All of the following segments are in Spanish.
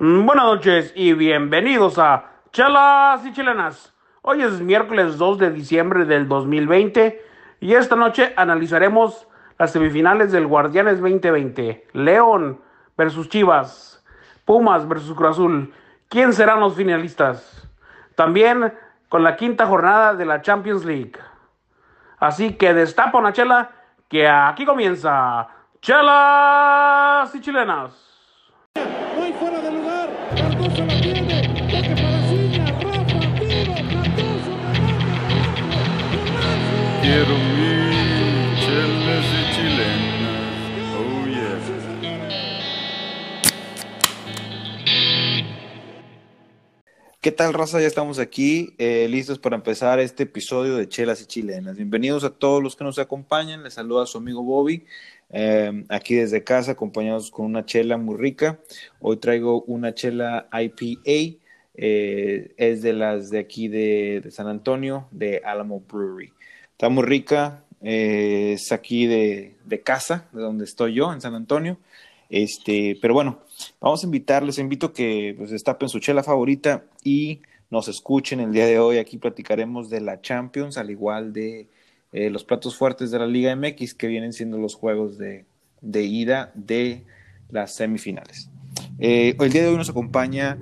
Mm, Buenas noches y bienvenidos a Chelas y Chilenas. Hoy es miércoles 2 de diciembre del 2020 y esta noche analizaremos las semifinales del Guardianes 2020. León versus Chivas, Pumas versus Cruz Azul. ¿Quién serán los finalistas? También con la quinta jornada de la Champions League. Así que destapa una chela que aquí comienza Chelas y Chilenas. Oh. ¿Qué tal, raza? Ya estamos aquí, eh, listos para empezar este episodio de Chelas y Chilenas. Bienvenidos a todos los que nos acompañan. Les saluda su amigo Bobby, eh, aquí desde casa, acompañados con una chela muy rica. Hoy traigo una chela IPA, eh, es de las de aquí de San Antonio, de Alamo Brewery. Está muy rica, eh, es aquí de, de casa, de donde estoy yo, en San Antonio. Este, pero bueno, vamos a invitarles, les invito que pues, destapen su chela favorita y nos escuchen el día de hoy. Aquí platicaremos de la Champions, al igual de eh, los platos fuertes de la Liga MX, que vienen siendo los juegos de, de ida de las semifinales. Eh, el día de hoy nos acompaña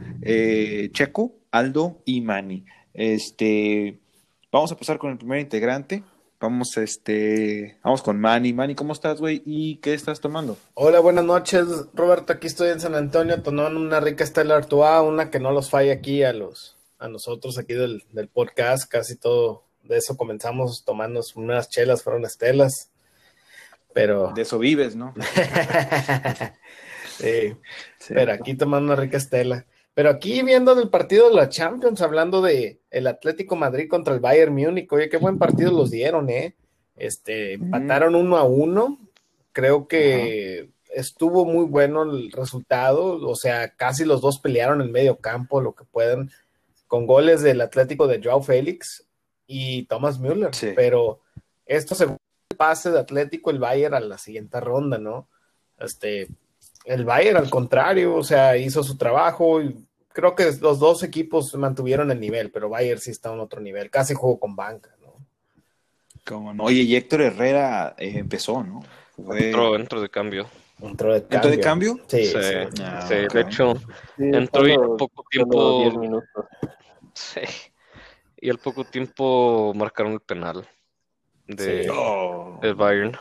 Checo, Aldo y Manny. Este, vamos a pasar con el primer integrante. Vamos, este, vamos con Manny. Manny, ¿cómo estás, güey? ¿Y qué estás tomando? Hola, buenas noches, Roberto. Aquí estoy en San Antonio tomando una rica Stella Artois, una que no los falla aquí a los a nosotros aquí del, del podcast. Casi todo de eso comenzamos tomando unas chelas, fueron estelas. Pero De eso vives, ¿no? sí, pero aquí tomando una rica estela. Pero aquí viendo del partido de la Champions, hablando de el Atlético Madrid contra el Bayern Múnich, oye, qué buen partido los dieron, ¿eh? Este, empataron uno a uno. Creo que estuvo muy bueno el resultado. O sea, casi los dos pelearon en medio campo, lo que pueden, con goles del Atlético de Joao Félix y Thomas Müller. Sí. Pero esto el pase de Atlético, el Bayern a la siguiente ronda, ¿no? Este, el Bayern, al contrario, o sea, hizo su trabajo y creo que los dos equipos mantuvieron el nivel, pero Bayern sí está en otro nivel, casi jugó con banca, ¿no? ¿Cómo no? Oye, y Héctor Herrera eh, empezó, ¿no? Fue- Entró, entró de cambio. Entró de ¿Entró de cambio? Sí, Sí, sí. Ah, sí, de hecho, Sí, entró y al poco tiempo. 10 minutos. Sí. Y al poco tiempo marcaron el penal de, Sí. Oh. del Bayern.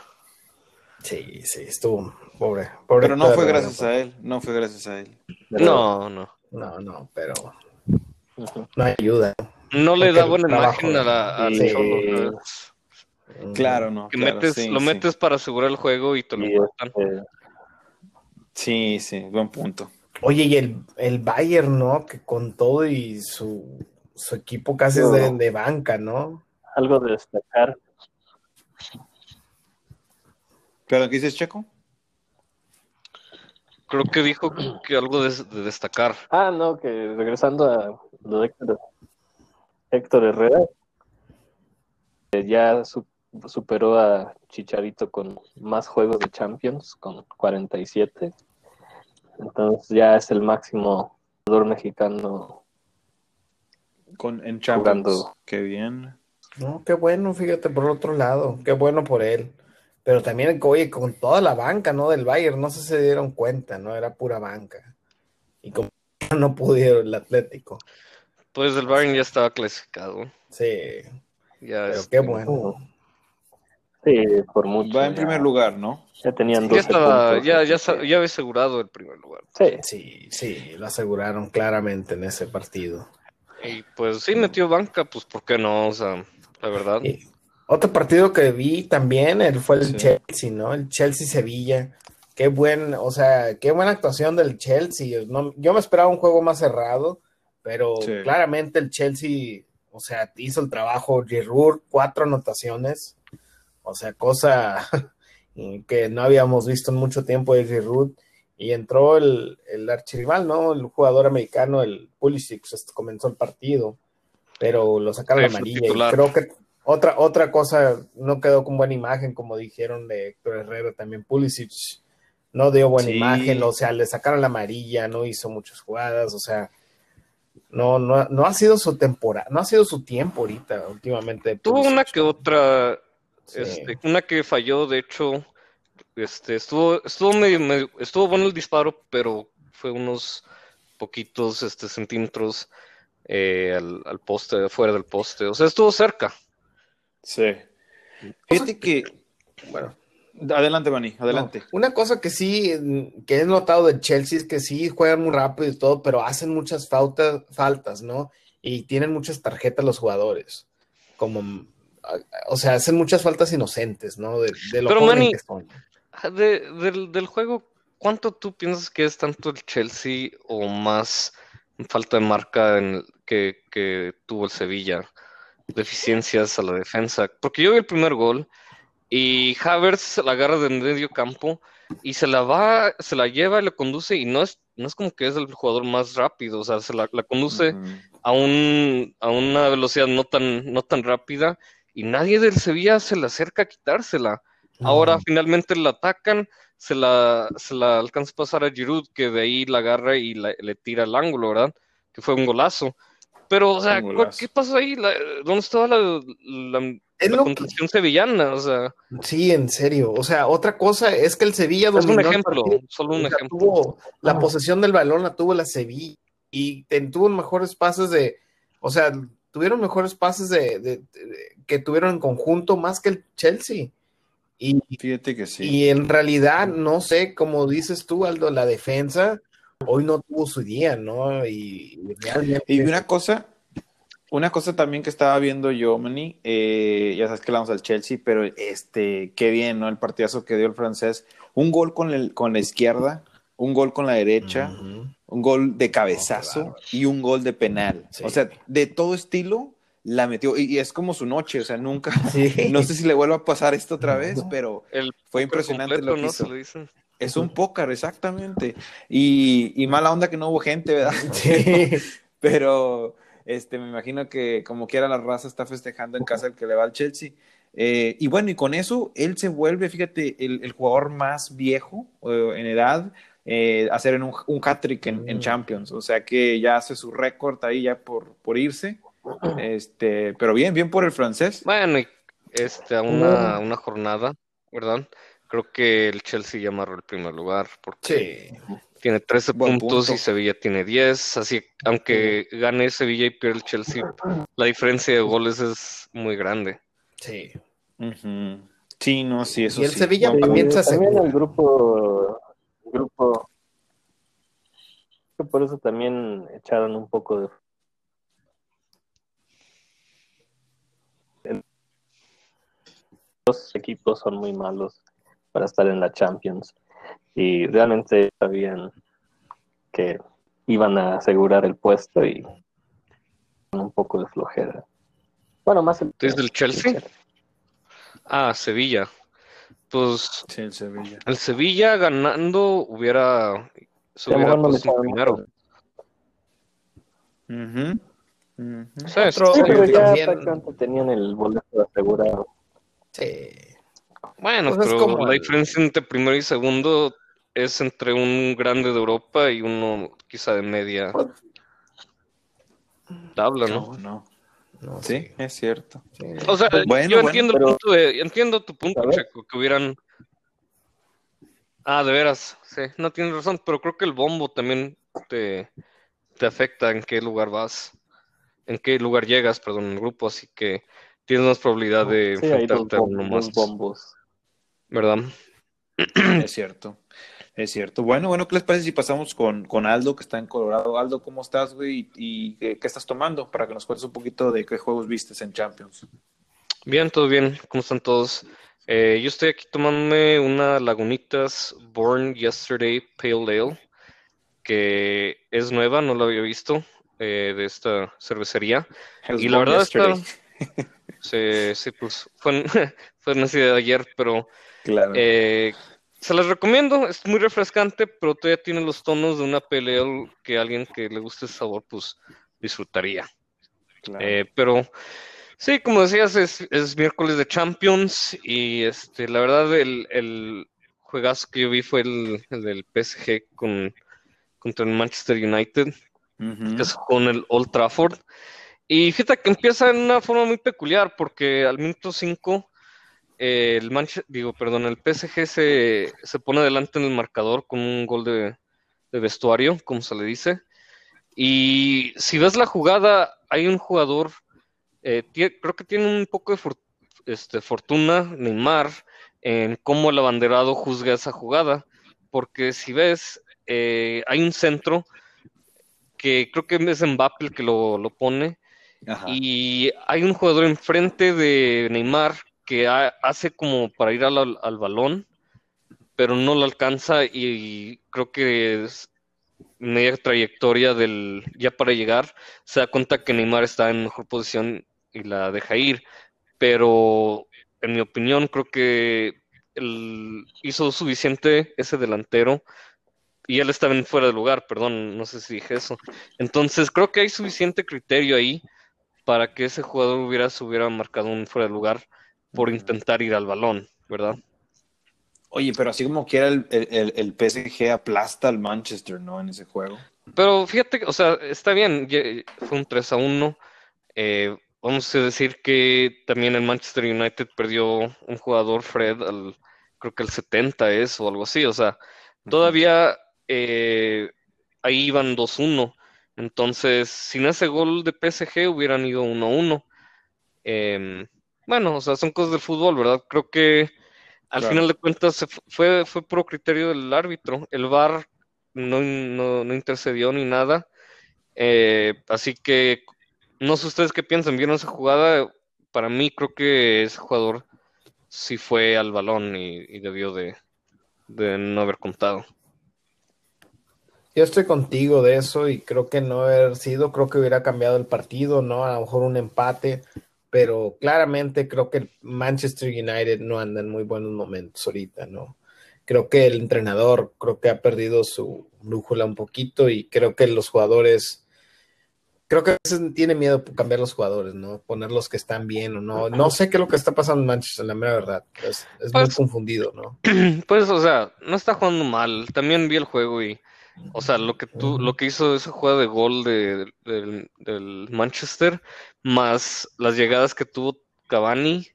Sí, sí, estuvo pobre. pobre Pero no fue gracias a él, no fue gracias a él. No, no. No, no, pero no ayuda. No le da buena trabajo, imagen a la, al sí. Cholo, ¿sabes? Claro, no. Que claro, metes, sí, lo sí. metes para asegurar el juego y te lo cortan. este, Sí, sí, buen punto. Oye, y el, el Bayern, ¿no? Que con todo y su, su equipo casi es de, de banca, ¿no? algo de destacar. ¿Pero qué dices, Checo? Creo que dijo que algo de, de destacar. Ah, no, que regresando a lo de Héctor, Héctor Herrera, ya su- superó a Chicharito con más juegos de Champions, con 47. Entonces ya es el máximo jugador mexicano. Con, en Champions. Jugando. Qué bien. No, qué bueno, fíjate, por otro lado, qué bueno por él. Pero también, oye, con toda la banca, ¿no? Del Bayern, no sé si se dieron cuenta, ¿no? Era pura banca. Y como no pudieron el Atlético. Pues el Bayern ya estaba clasificado. Sí, Ya pero es- qué bueno. Sí, por mucho. Va en ya- primer lugar, ¿no? Ya tenían ya 12 estaba, puntos, ya, ya, ya había asegurado el primer lugar. Sí, Sí, sí, lo aseguraron claramente en ese partido. Y pues sí metió banca, pues ¿por qué no? O sea, la verdad. Y otro partido que vi también el, fue el Sí. Chelsea, ¿no? El Chelsea-Sevilla. Qué buen, o sea, qué buena actuación del Chelsea. No- yo me esperaba un juego más cerrado, pero Sí. claramente el Chelsea, o sea, hizo el trabajo. Giroud, cuatro anotaciones. O sea, cosa que no habíamos visto en mucho tiempo de Giroud. Y entró el, el archirival, ¿no? El jugador americano, el Pulisic, pues, comenzó el partido, pero lo sacaron Sí, amarilla. Y creo que otra, otra cosa no quedó con buena imagen, como dijeron de Héctor Herrera, también Pulisic no dio buena Sí. imagen, o sea, le sacaron la amarilla, no hizo muchas jugadas, o sea, no, no, no ha sido su temporada, no ha sido su tiempo ahorita, últimamente. Tuvo una que otra, Sí. este, una que falló, de hecho, este, estuvo, estuvo medio, medio- estuvo bueno el disparo, pero fue unos poquitos, este, centímetros eh, al, al poste, fuera del poste, o sea, estuvo cerca. Sí. Fíjate que. Bueno, Adelante, Bani, adelante. No, una cosa que sí, que he notado del Chelsea es que sí juegan muy rápido y todo, pero hacen muchas faltas, faltas, ¿no? Y tienen muchas tarjetas los jugadores. Como, o sea, hacen muchas faltas inocentes, ¿no? De, de lo Pero, Manny, que son. Ah, De, del, del juego, ¿cuánto tú piensas que es tanto el Chelsea o más falta de marca en el- que, que tuvo el Sevilla? Deficiencias a la defensa. Porque yo vi el primer gol y Havertz se la agarra de medio campo y se la va, se la lleva y la conduce y no es, no es como que es el jugador más rápido, o sea, se la, la conduce a un, a una velocidad no tan, no tan rápida y nadie del Sevilla se le acerca a quitársela. Ahora finalmente la atacan, se la, se la alcanza a pasar a Giroud, que de ahí la agarra y la- le tira al ángulo, ¿verdad? Que fue un golazo. Pero, o sea, Un ¿cu- golazo. ¿qué pasó ahí? La- ¿Dónde estaba la, la, Es la que- sevillana? O sea, Sí, en serio. O sea, otra cosa es que el Sevilla es un dominó ejemplo, solo un ejemplo. tuvo la posesión del balón, la tuvo la Sevilla y tuvo mejores pases de, o sea, tuvieron mejores pases de, de- de- que tuvieron en conjunto más que el Chelsea. Y, Fíjate que sí. y en realidad, no sé, como dices tú, Aldo, la defensa hoy no tuvo su día, ¿no? Y, y realmente. Y una cosa, una cosa también que estaba viendo yo, Manny, eh, ya sabes que le vamos al Chelsea, pero este, qué bien, ¿no? El partidazo que dio el francés. Un gol con, el, con la izquierda, un gol con la derecha, un gol de cabezazo Oh, y un gol de penal. Sí. O sea, de todo estilo la metió. Y, y es como su noche, o sea, nunca. Sí. No sé si le vuelva a pasar esto otra vez, pero El fue impresionante completo, lo que ¿no? hizo. Se. Es un pócar, exactamente. Y, y mala onda que no hubo gente, ¿verdad? Sí. Pero este, me imagino que como quiera la raza está festejando en casa el que le va al Chelsea. Eh, y bueno, y con eso él se vuelve, fíjate, el, el jugador más viejo eh, en edad eh, hacer en un, un hat-trick en, en. Champions. O sea que ya hace su récord ahí ya por, por irse. Este, pero bien, bien por el francés. Bueno, y este, a una, una jornada, ¿verdad? Creo que el Chelsea ya amarró el primer lugar porque Sí. tiene 13 Buen puntos punto. y Sevilla tiene 10, así aunque gane Sevilla y pierda el Chelsea, la diferencia de goles es muy grande. Sí. Sí, no, sí, eso Y el sí. Sevilla Buen también se también asegura. el grupo, el grupo, que por eso también echaron un poco de los equipos son muy malos para estar en la Champions y realmente sabían que iban a asegurar el puesto y con un poco de flojera. Bueno, más el, ¿Tú dices del Chelsea? Ah, Sevilla. Pues Sí, el Sevilla. el Sevilla ganando hubiera, se hubiera no primero. Ujú. Ujú. Sí, Otro- Sí, pero ya tenían el boleto asegurado. Sí. Bueno, Pues pero como la el- diferencia entre primero y segundo es entre un grande de Europa y uno quizá de media tabla, ¿no? No, no. No, Sí, es cierto. sí. O sea, Bueno, yo bueno, entiendo pero- el punto de, entiendo tu punto. Checo, que hubieran. Ah, de veras, sí, no tienes razón, pero creo que el bombo también te, te afecta en qué lugar vas, en qué lugar llegas, perdón, en el grupo, así que tienes más probabilidad de Sí, hay dos, enfrentarte a uno dos más, bombos. ¿Verdad? Es cierto, es cierto. Bueno, bueno, ¿qué les parece si pasamos con, con Aldo, que está en Colorado? Aldo, ¿cómo estás, güey? ¿Y, y qué, qué estás tomando? Para que nos cuentes un poquito de qué juegos vistes en Champions. Bien, todo bien, ¿cómo están todos? Eh, yo estoy aquí tomándome una Lagunitas Born Yesterday Pale Ale, que es nueva, no la había visto, eh, de esta cervecería. Y la verdad está, sí, sí, pues fue, fue nacida de ayer, pero Claro. eh, se las recomiendo, es muy refrescante, pero todavía tiene los tonos de una pale ale que alguien que le guste ese sabor, pues disfrutaría. claro. Eh, pero sí, como decías, es, es miércoles de Champions y este, la verdad el, el juegazo que yo vi fue el, el del PSG con, contra el Manchester United, que es con el Old Trafford. Y fíjate que empieza en una forma muy peculiar, porque al minuto 5, el Manche- digo, perdón, el PSG se, se pone adelante en el marcador con un gol de, de vestuario, como se le dice. Y si ves la jugada, hay un jugador, eh, creo que tiene un poco de for- este, fortuna, Neymar, en cómo el abanderado juzga esa jugada, porque si ves, eh, hay un centro que creo que es Mbappé el que lo, lo pone, Ajá. y hay un jugador enfrente de Neymar que ha- hace como para ir al, al- al balón, pero no lo alcanza y, creo que es media trayectoria del ya para llegar, se da cuenta que Neymar está en mejor posición y la deja ir, pero en mi opinión creo que el- hizo suficiente ese delantero y él estaba en fuera de lugar, perdón, no sé si dije eso. Entonces creo que hay suficiente criterio ahí para que ese jugador hubiera, se hubiera marcado un fuera de lugar por intentar ir al balón, ¿verdad? Oye, pero así como quiera el, el, el- PSG aplasta al Manchester, ¿no? En ese juego. Pero fíjate, o sea, está bien, fue un 3 a 1. eh, vamos a decir que también el Manchester United perdió un jugador, Fred, al, creo que el 70 es o algo así. O sea, todavía eh, ahí iban 2-1. Entonces, sin ese gol de PSG hubieran ido 1-1. Em, bueno, o sea, son cosas del fútbol, ¿verdad? Creo que al Claro. final de cuentas fue, fue por criterio del árbitro. El VAR no, no, no intercedió ni nada. Eh, así que no sé ustedes qué piensan. ¿Vieron esa jugada? Para mí creo que ese jugador sí fue al balón y, y debió de, de no haber contado. Yo estoy contigo de eso y creo que no haber sido, creo que hubiera cambiado el partido, ¿no? A lo mejor un empate, pero claramente creo que el Manchester United no anda en muy buenos momentos ahorita, ¿no? Creo que el entrenador creo que ha perdido su brújula un poquito y creo que los jugadores, creo que a veces tiene miedo cambiar los jugadores, ¿no? Poner los que están bien o no. No sé qué es lo que está pasando en Manchester, la mera verdad. Es, es muy Pues- confundido, ¿no? Pues, o sea, no está jugando mal. También vi el juego y, o sea, lo que tú, lo que hizo esa jugada de gol de, del, Manchester, más las llegadas que tuvo Cavani,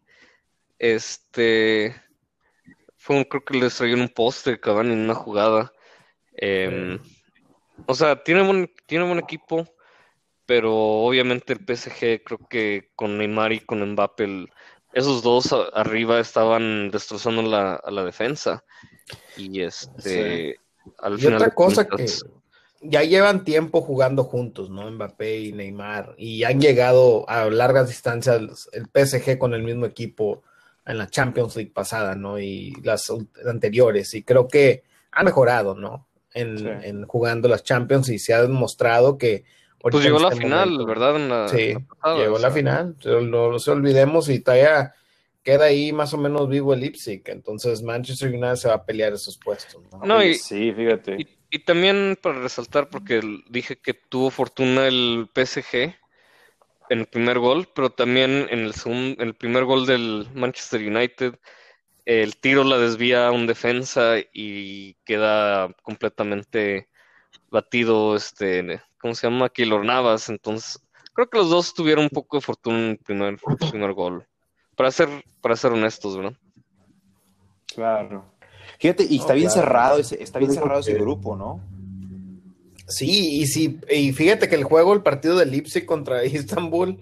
este, fue un, creo que les traía un poste Cavani en una jugada. Em, o sea, tiene buen, tiene equipo, pero obviamente el PSG creo que con Neymar y con Mbappé, esos dos arriba estaban destrozando la, a la defensa. Y este, al Y final otra cosa que ya llevan tiempo jugando juntos, ¿no? Mbappé y Neymar, y han llegado a largas distancias el PSG con el mismo equipo en la Champions League pasada, ¿no? Y las anteriores, y creo que han mejorado, ¿no? En, Sí. en jugando las Champions y se ha demostrado que... Pues llegó a la este final, momento- ¿verdad? En la, Sí, en la pasada, llegó a la sea, final, no, no se olvidemos y todavía queda ahí más o menos vivo el Leipzig, entonces Manchester United se va a pelear esos puestos, ¿no? No, y, sí, fíjate. y, y también para resaltar, porque dije que tuvo fortuna el PSG en el primer gol, pero también en el segundo, en el primer gol del Manchester United, el tiro la desvía a un defensa y queda completamente batido, este, ¿cómo se llama? Keylor Navas. Entonces, creo que los dos tuvieron un poco de fortuna en el primer, primer gol. Para ser, para ser honestos, ¿verdad? Claro. Fíjate, y está No, bien claro. cerrado ese, está bien cerrado ese grupo, ¿no? Sí, y sí, y fíjate que el juego, el partido de Leipzig contra Istanbul,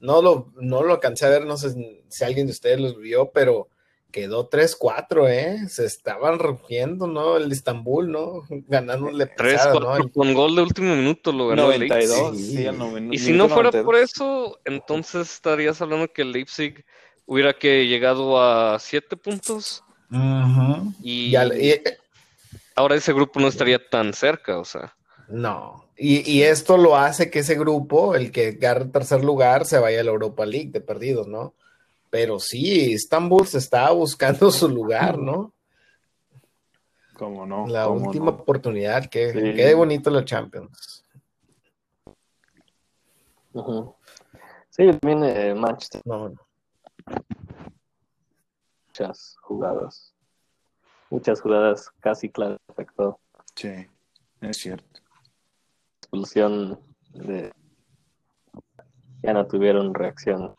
no lo, no lo alcancé a ver, no sé si alguien de ustedes los vio, pero quedó 3-4, ¿eh? Se estaban rompiendo, ¿no? El Istanbul, ¿no? Ganándole 3 pesado, 4 ¿no? con gol de último minuto lo ganó el 92, Leipzig. sí, Y si no fuera 92. por eso, entonces estarías hablando que el Leipzig hubiera que llegado a 7 puntos Ujú. y Y al- y- ahora ese grupo no estaría tan cerca, o sea. no. Y, y esto lo hace que ese grupo, el que agarre tercer lugar, se vaya a la Europa League de perdidos, ¿no? Pero sí, Istanbul se está buscando su lugar, ¿no? ¿Cómo no? La ¿Cómo última no? oportunidad, que Sí. quede bonito la Champions. Sí, también eh, Manchester, No, no. Muchas jugadas. muchas jugadas casi claras afectó. Sí, es cierto. Expulsión de ya no tuvieron reacción.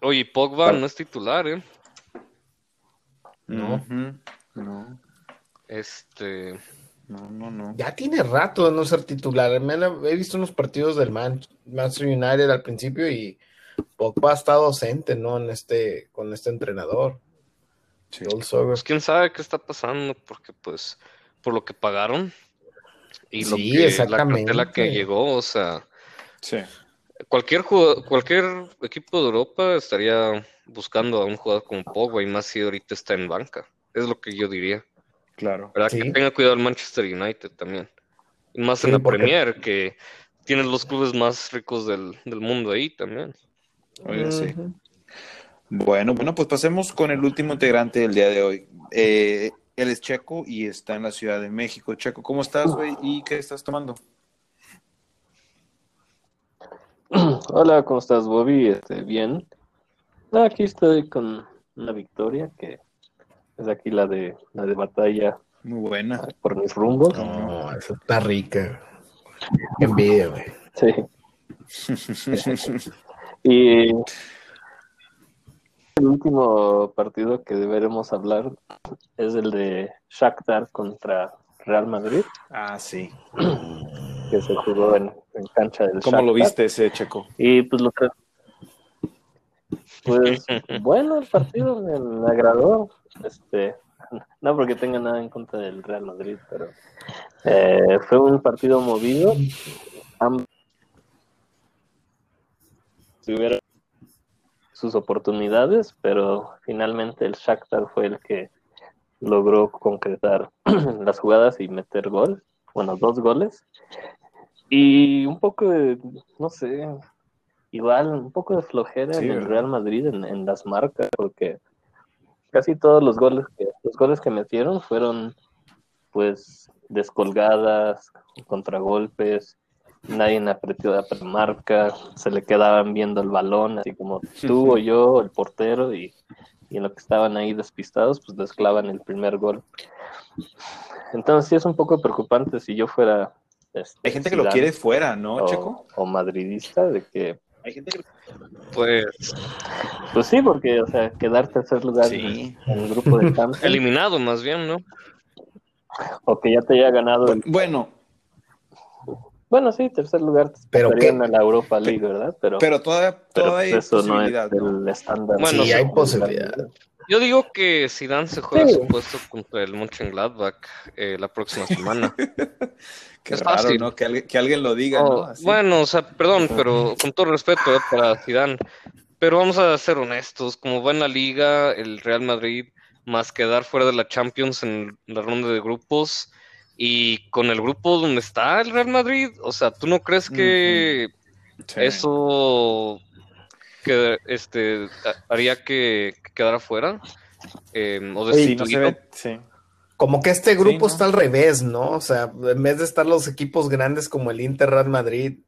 Oye, Pogba no es titular, ¿eh? No. No, Este. no, no, no. Ya tiene rato de no ser titular. Me han- he visto unos partidos del Man- Manchester United al principio y Pogba ha estado ausente, ¿no? En este, con este entrenador. Sí. Pues quién sabe qué está pasando, porque pues, por lo que pagaron y lo Sí, que, la exactamente. cartela que llegó, o sea, Sí. cualquier jugador- cualquier equipo de Europa estaría buscando a un jugador como Pogba y más si ahorita está en banca. Es lo que yo diría. Claro. ¿Verdad? Sí. Que tenga cuidado el Manchester United también. Y más Sí, en la porque- Premier, que tiene los clubes más ricos del, del mundo ahí también. Oye, sí. Ujú. Bueno, bueno, pues pasemos con el último integrante del día de hoy. Eh, él es Checo y está en la Ciudad de México. Checo, ¿cómo estás, güey? ¿Y qué estás tomando? Hola, ¿cómo estás, Bobby? Este, bien. Aquí estoy con una victoria que es aquí la de la de batalla Muy buena. por mis rumbos. No, esa está rica. Qué envidia, güey. Sí. Y el último partido que deberemos hablar es el de Shakhtar contra Real Madrid, Ah, sí. que se jugó en, en cancha del ¿Cómo lo viste ese Checo? Y pues lo que... Pues bueno, el partido me, me agradó. Este, no porque tenga nada en contra del Real Madrid, pero eh, fue un partido movido. Ambos tuvieron sus oportunidades, pero finalmente el Shakhtar fue el que logró concretar las jugadas y meter gol. Bueno, dos goles. Y un poco de, no sé, igual un poco de flojera Sí, en el. Real Madrid en, en las marcas, porque casi todos los goles que los goles que metieron fueron pues descolgadas, contragolpes, nadie apretó la marca, se le quedaban viendo el balón, así como tú o yo, el portero, y, y en lo que estaban ahí despistados, pues les clavan el primer gol. Entonces sí es un poco preocupante si yo fuera... este, Hay gente que lo quiere fuera, ¿no, o, Checo? o madridista, de que Hay gente que Pues Pues sí, porque, o sea, quedar tercer lugar Sí. en el grupo de Champions, eliminado más bien, ¿no? o que ya te haya ganado. el- Bueno, Bueno, sí, tercer lugar te ¿Pero qué? a la Europa League, ¿verdad? Pero, pero todavía, pero todavía hay eso no es posibilidad, ¿no? el estándar. Bueno, sí, hay posibilidad. Yo digo que Zidane se juega Sí. su puesto contra el Mönchengladbach eh, la próxima semana. Qué es raro, fácil. ¿no? Que, alguien- que alguien lo diga, ¿no? Oh, Así. bueno, o sea, perdón, pero con todo respeto eh, para Zidane, pero vamos a ser honestos, como va en la liga, el Real Madrid, más quedar fuera de la Champions en la ronda de grupos y con el grupo donde está el Real Madrid, o sea, ¿tú no crees que Sí. eso que este ha- haría que, que quedara fuera? Eh, o Sí, no se destituido. ve, sí. Como que este grupo Sí, ¿no? está al revés, ¿no? O sea, en vez de estar los equipos grandes como el Inter Real Madrid,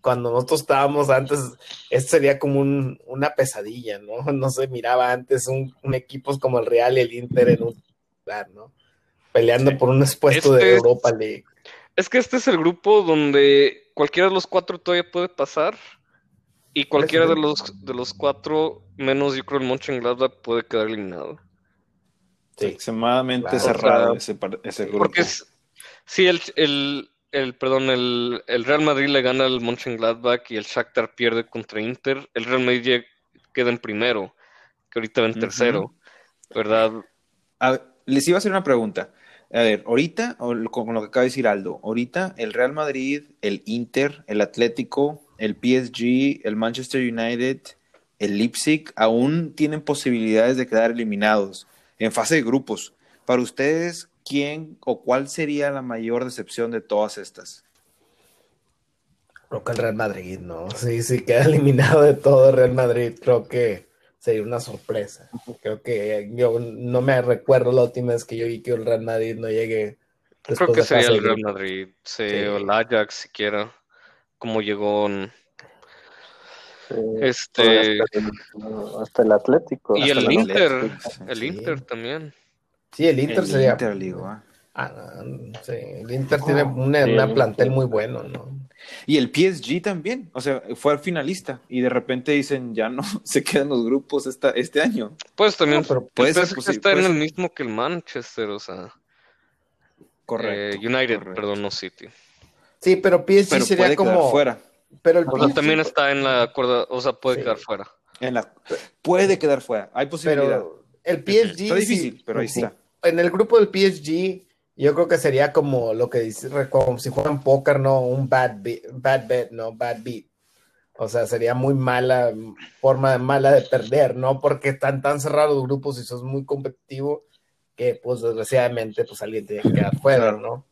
cuando nosotros estábamos antes, este sería como un- una pesadilla, ¿no? No se miraba antes un, un equipos como el Real y el Inter en un lugar, ¿no? Peleando Sí. por un puesto Este de es- Europa League. Es que este es el grupo donde cualquiera de los cuatro todavía puede pasar y cualquiera de los de los cuatro, menos yo creo el Mönchengladbach, puede quedar eliminado. Sí. Extremadamente Claro. cerrado O sea, ese, grupo. Porque es- si el, el, el, perdón, el, el Real Madrid le gana al Mönchengladbach y el Shakhtar pierde contra Inter, el Real Madrid queda en primero, que ahorita va en tercero, ¿verdad? A les iba a hacer una pregunta. A ver, ahorita, con lo que acaba de decir Aldo, ahorita el Real Madrid, el Inter, el Atlético, el PSG, el Manchester United, el Leipzig, aún tienen posibilidades de quedar eliminados en fase de grupos. Para ustedes, ¿quién o cuál sería la mayor decepción de todas estas? Creo que el Real Madrid, ¿no? Sí, sí, queda eliminado de todo el Real Madrid. Creo que sería una sorpresa. Creo que yo no me recuerdo la última vez que yo vi que el Real Madrid no llegue. Creo que sería el Real. Madrid, sí, Sí. o el Ajax siquiera, como llegó en- Este- hasta, el, hasta el Atlético. Y el Inter, Atlético. el Sí. Inter también. Sí, el Inter El sería. Inter, digo, ah. Ah, sí, el Inter tiene una, Sí, una el plantel muy bueno, ¿no? Y el PSG también, o sea, fue al finalista y de repente dicen ya no se quedan los grupos esta, este año. Pues también No, pero puede ser PSG está en el mismo que el Manchester, o sea, Correcto. eh, United, correcto. perdón, no City. Sí, pero PSG Pero sería puede quedar como. fuera. Pero el O sea, PSG también está en la cuerda, o sea, puede Sí. quedar fuera. En la, puede quedar fuera, hay posibilidad. Pero el PSG. Está difícil, sí, pero ahí sí. está. En el grupo del PSG, yo creo que sería como lo que dice, como si juegan póker, ¿no? Un bad, be- bad bet, ¿no? Bad beat. O sea, sería muy mala forma mala de perder, ¿no? Porque están tan cerrados los grupos y sos muy competitivo que, pues, desgraciadamente, pues alguien tiene que quedar fuera. ¿no?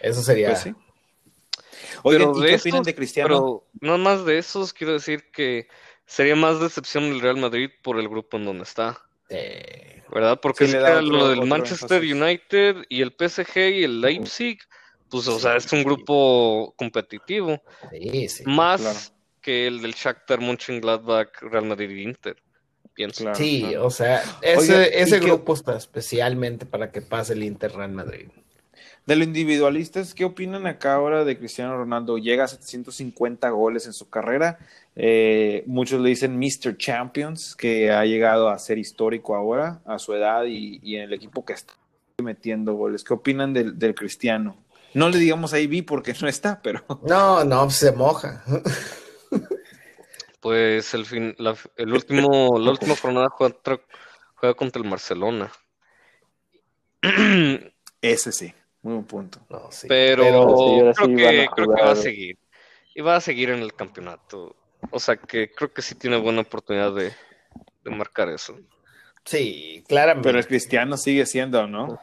Eso sería. Pues sí. Oigan, Pero ¿y de qué estos- opinan de Cristiano? Pero no más de esos, quiero decir que sería más decepción el Real Madrid por el grupo en donde está, Eh, ¿verdad? Porque Sí, es que lo del Manchester énfasis. United y el PSG y el Leipzig, pues, o sea, es un grupo competitivo, sí, sí. más claro. que el del Shakhtar, Mönchengladbach, Real Madrid y Inter, pienso. Claro, Sí, claro. o sea, ese, Oigan, ¿y ese qué- grupo está especialmente para que pase el Inter Real Madrid. De los individualistas, ¿qué opinan acá ahora de Cristiano Ronaldo? Llega a 750 goles en su carrera. Eh, muchos le dicen Mr. Champions, que ha llegado a ser histórico ahora, a su edad y, y en el equipo que está metiendo goles. ¿Qué opinan del, del Cristiano? No le digamos ahí vi porque no está, pero No, no, se moja. Pues el fin, la, el último, la última jornada juega, contra- juega contra el Barcelona. ese sí, muy buen punto. No, sí. Pero, sí, creo, sí que, creo que va a seguir. Y va a seguir en el campeonato. O sea que creo que sí tiene buena oportunidad de, de marcar eso. Sí, claramente. Pero el Cristiano sigue siendo, ¿no?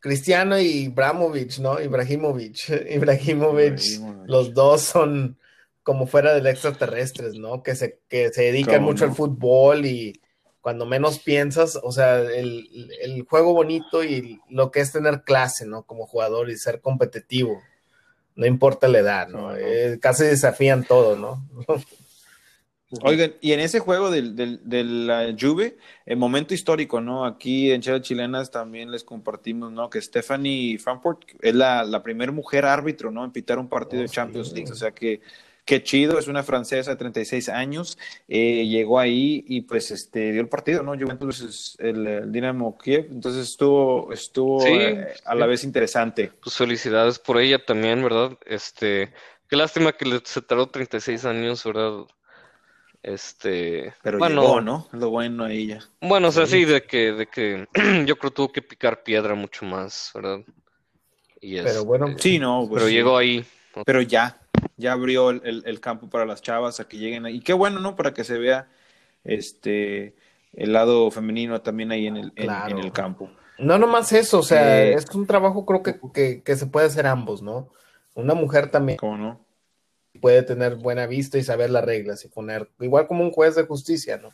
Cristiano y Ibrahimovic, ¿no? Ibrahimovic. Ibrahimovic, Ibrahimovic. los dos son como fuera del extraterrestres, ¿no? Que se, que se dedican ¿Cómo mucho no? al fútbol y cuando menos piensas, o sea, el, el juego bonito y lo que es tener clase, ¿no? Como jugador y ser competitivo. No importa la edad, ¿no? Eh, casi desafían todo, ¿no? Oigan, y en ese juego del, del, de la Juve, el momento histórico, ¿no? Aquí en Chela Chilenas también les compartimos, ¿no? Que Stephanie Framport es la, la primera mujer árbitro, ¿no? En pitar un partido Oh, de Champions sí. League. O sea que, qué chido, es una francesa de 36 años, eh, llegó ahí y pues este dio el partido, ¿no? Juventus el, el Dinamo Kiev, entonces estuvo, estuvo Sí, eh, a la sí. vez interesante. Pues felicidades por ella también, ¿verdad? Este, qué lástima que le, se tardó 36 años, ¿verdad? Este, Pero bueno, llegó, ¿no? Lo bueno a ella. bueno, o sea, sí, de que, de que yo creo que tuvo que picar piedra mucho más, ¿verdad? Y Pero este, bueno, Sí, no, pues pero sí. llegó ahí. pero ya, ya abrió el, el- el campo para las chavas a que lleguen ahí. Y qué bueno, ¿no? Para que se vea este el lado femenino también ahí en el, en, Claro. en el campo. No nomás eso, o sea, Eh, es un trabajo creo que, que, que se puede hacer ambos, ¿no? Una mujer también ¿Cómo no? puede tener buena vista y saber las reglas y poner, igual como un juez de justicia, ¿no?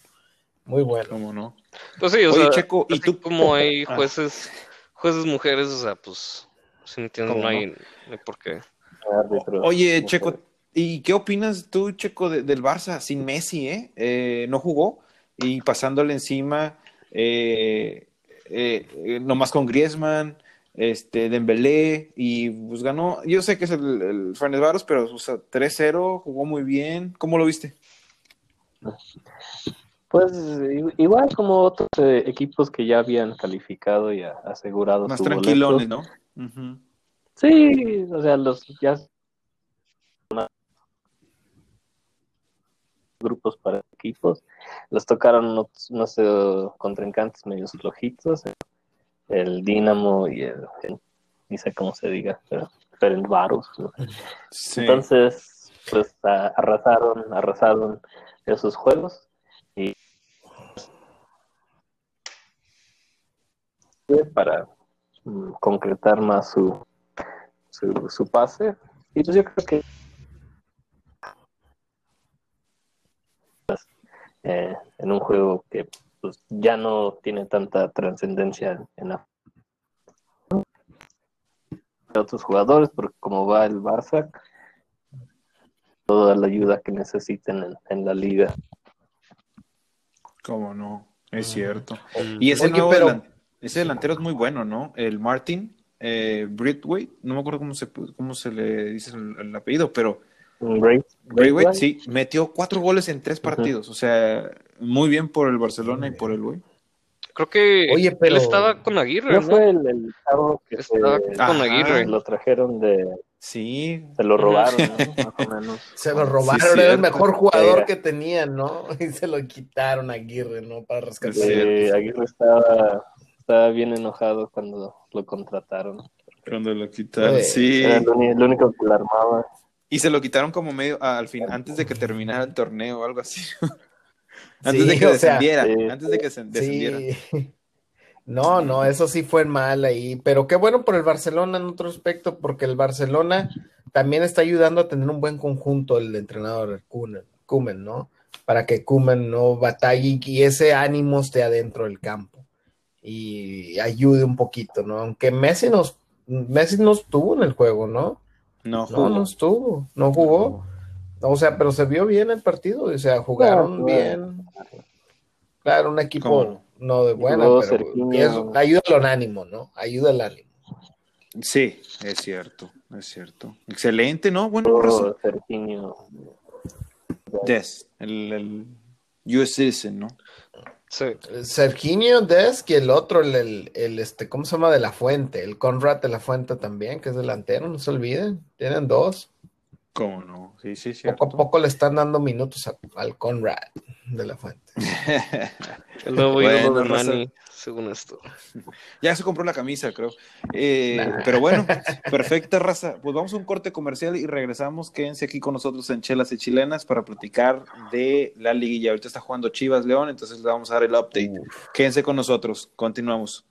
Muy bueno. ¿Cómo no? Pues sí, o Oye, sea, Checo, ¿y tú? como hay Ah. jueces, jueces mujeres, o sea, pues, si ¿Cómo no no? hay, no hay por qué. Oye, Checo, ¿y qué opinas tú, Checo, de- del Barça sin Messi, eh? Eh, No jugó y pasándole encima eh, eh, eh, nomás con Griezmann, este, Dembélé y pues ganó, yo sé que es el, el Fenerbahce, pero o sea, 3-0, jugó muy bien. ¿Cómo lo viste? Pues igual como otros eh, equipos que ya habían calificado y asegurado Más tranquilones, boleto. ¿no? Sí, o sea, los ya grupos para equipos. Les tocaron unos, unos, eh, contrincantes medios flojitos, el Dinamo y el, el- ni sé cómo se diga, pero Ferencváros, ¿no? Sí. Entonces, pues a- arrasaron, arrasaron esos juegos y para mm, concretar más su, su, su pase. Y pues yo creo que eh, en un juego que pues, ya no tiene tanta trascendencia en la de otros jugadores, porque como va el Barça, toda la ayuda que necesiten en, en la liga. ¿Cómo no? Es cierto. Y ese, Oye, nuevo pero- delan- ese delantero es muy bueno, ¿no? El Martin eh, Britway, no me acuerdo cómo se, cómo se le dice el, el apellido, pero Great, Britway, sí, metió cuatro goles en tres partidos. O sea, muy bien por el Barcelona y por el güey. Creo que Oye, pero- él estaba con Aguirre, ¿No ¿no? fue el, el chavo que se, Estaba con. Aguirre. lo trajeron de... Sí, Se lo robaron, ¿no? Más o menos. Se lo robaron, Sí, era el mejor jugador que tenían, ¿no? Y se lo quitaron a Aguirre, ¿no? Para rescatar. Sí. Aguirre estaba, estaba bien enojado cuando lo contrataron. cuando lo quitaron. Sí. Era el, único que la armaba. Y se lo quitaron como medio al fin, antes de que terminara el torneo o algo así. antes Sí, de que o sea, descendiera. sí. Antes de que descendiera. Sí. No, no, eso sí fue mal ahí. Pero qué bueno por el Barcelona en otro aspecto, porque el Barcelona también está ayudando a tener un buen conjunto el entrenador Koeman, ¿no? Para que Kuman no batalle y ese ánimo esté adentro del campo y ayude un poquito, ¿no? Aunque Messi nos, Messi no estuvo en el juego, ¿no? No, No, jugó. no estuvo, no jugó. O sea, pero se vio bien el partido, o sea, jugaron Claro, bien. Claro, un equipo ¿Cómo no de buena, Jugó pero eso, ayuda al ánimo, ¿no? Ayuda al ánimo. Sí, es cierto, es cierto. Excelente, ¿no? Bueno, Serginho. Des, el, el US Citizen, ¿no? Sí. Serginho Desk y el otro, el, el, el, este, ¿cómo se llama? De la Fuente, el Conrad de la Fuente también, que es delantero, no se olviden, tienen dos. ¿Cómo no? Sí, sí, Poco cierto. a poco le están dando minutos a- al Conrad de la Fuente. El nuevo Bueno, ídolo de raza. Manny, según esto. Ya se compró la camisa, creo. Eh, Nah. Pero bueno, perfecta raza. Pues vamos a un corte comercial y regresamos. Quédense aquí con nosotros en Chelas y Chilenas para platicar de la liguilla. Ahorita está jugando Chivas León, entonces le vamos a dar el update. Quédense con nosotros. Continuamos.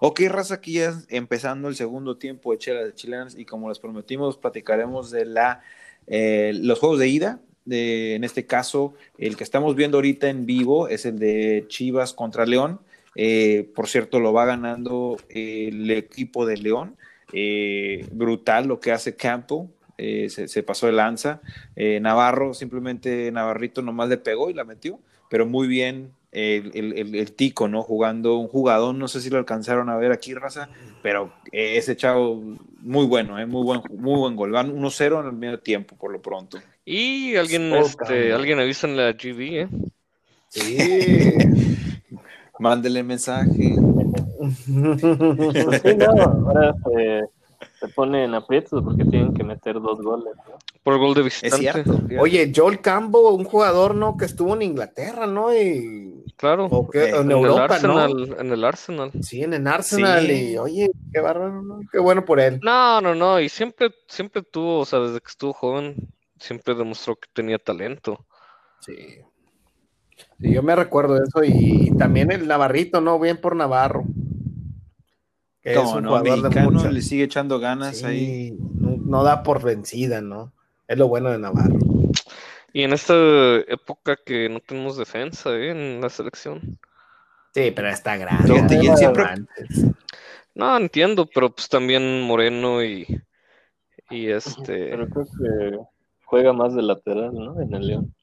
Ok, raza, aquí ya empezando el segundo tiempo de Chelas y Chilenas y como les prometimos, platicaremos de la, eh, los juegos de ida. De, en este caso, el que estamos viendo ahorita en vivo es el de Chivas contra León. Eh, por cierto, lo va ganando el equipo de León. Eh, brutal lo que hace Campbell. eh, se, se pasó de lanza. Eh, Navarro, simplemente Navarrito nomás le pegó y la metió. Pero muy bien el, el- el- el tico, ¿no? Jugando un jugador, no sé si lo alcanzaron a ver aquí, raza, pero eh, ese chavo muy bueno, ¿eh? muy, buen, muy buen gol. Van 1-0 en el medio tiempo, por lo pronto. Y alguien, Oh, este, alguien avisa en la GV, ¿eh? Sí. Mándele mensaje. Pues sí, no, ahora se, se ponen aprietos porque tienen que meter dos goles. ¿no? Por el gol de Es visitante. cierto. Oye, Joel Campbell, un jugador, ¿no? Que estuvo en Inglaterra, ¿no? Y, Claro. Eh, en en Europa, el Arsenal, ¿no? en el Arsenal. Sí, en el Arsenal. Sí. Y, oye, qué bárbaro, ¿no? Qué bueno por él. No, no, no, y siempre, siempre tuvo, o sea, desde que estuvo joven, siempre demostró que tenía talento. Sí. Sí, yo me recuerdo de eso. Y, y también el Navarrito, ¿no? Bien por Navarro. Que es Como un no, jugador de mexicano mucha- le sigue echando ganas Sí, ahí. no, no da por vencida, ¿no? Es lo bueno de Navarro. Y en esta época que no tenemos defensa, ¿eh? En la selección. Sí, pero está grande. Siempre- antes. No, entiendo, pero pues también Moreno y, y este... Pero creo que juega más de lateral, ¿no? En el León.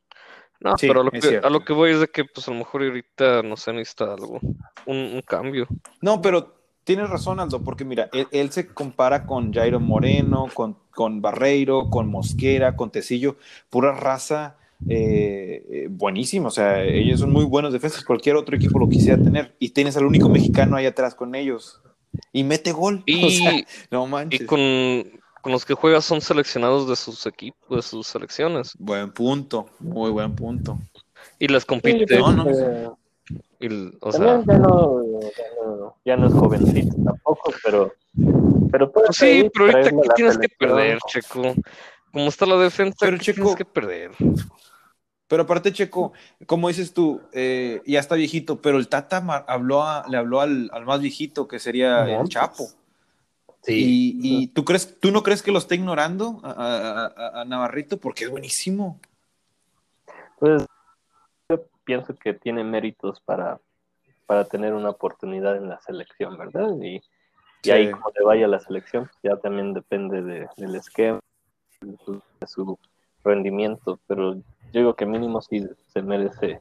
No, Sí, pero a lo que, a lo que voy es de que pues a lo mejor ahorita, no sé, necesita algo, un, un cambio. No, pero tienes razón, Aldo, porque mira, él, él se compara con Jairo Moreno, con, con Barreiro, con Mosquera, con Tecillo, pura raza eh, eh, buenísima. O sea, ellos son muy buenos defensas, cualquier otro equipo lo quisiera tener. Y tienes al único mexicano ahí atrás con ellos. Y mete gol. Y, O sea, no y manches. con, con los que juega son seleccionados de sus equipos, de sus selecciones. Buen punto, muy buen punto. Y Sí, yo compite. creo No, no. Y o sea, ya no, ya no, ya no es jovencito tampoco, pero, pero puede pues sí, pero ahorita ¿qué tienes que perder, Checo? Como está la defensa, Pero, ¿qué Checo, tienes que perder? Pero aparte, Checo, como dices tú, eh, ya está viejito, pero el Tata habló a- le habló al, al más viejito, que sería el. Chapo. Sí. Y, y tú crees, tú no crees que lo esté ignorando a, a- a- a Navarrito porque es buenísimo. Pues pienso que tiene méritos para, para tener una oportunidad en la selección, ¿verdad? Y, y Sí. ahí como le vaya la selección, pues ya también depende de- del esquema, de su, de su rendimiento, pero yo digo que mínimo sí se merece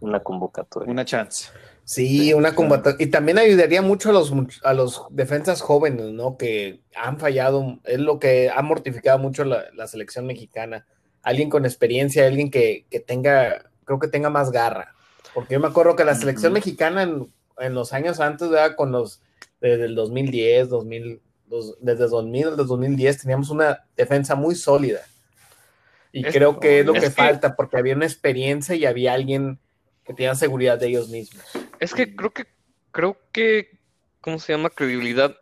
una convocatoria. Una chance. Sí, una combate. Y también ayudaría mucho a los, a los defensas jóvenes, ¿no? Que han fallado. Es lo que ha mortificado mucho la, la selección mexicana. Alguien con experiencia, alguien que, que tenga, creo que tenga más garra. Porque yo me acuerdo que la selección mexicana en, en los años antes, ¿verdad? Con los, desde el 2010, 2000, dos- desde 2000 al 2010, teníamos una defensa muy sólida. Y Es- creo que es lo es que, que- falta, porque había una experiencia y había alguien que tenía seguridad de ellos mismos. Es que creo que, creo que, ¿cómo se llama? Credibilidad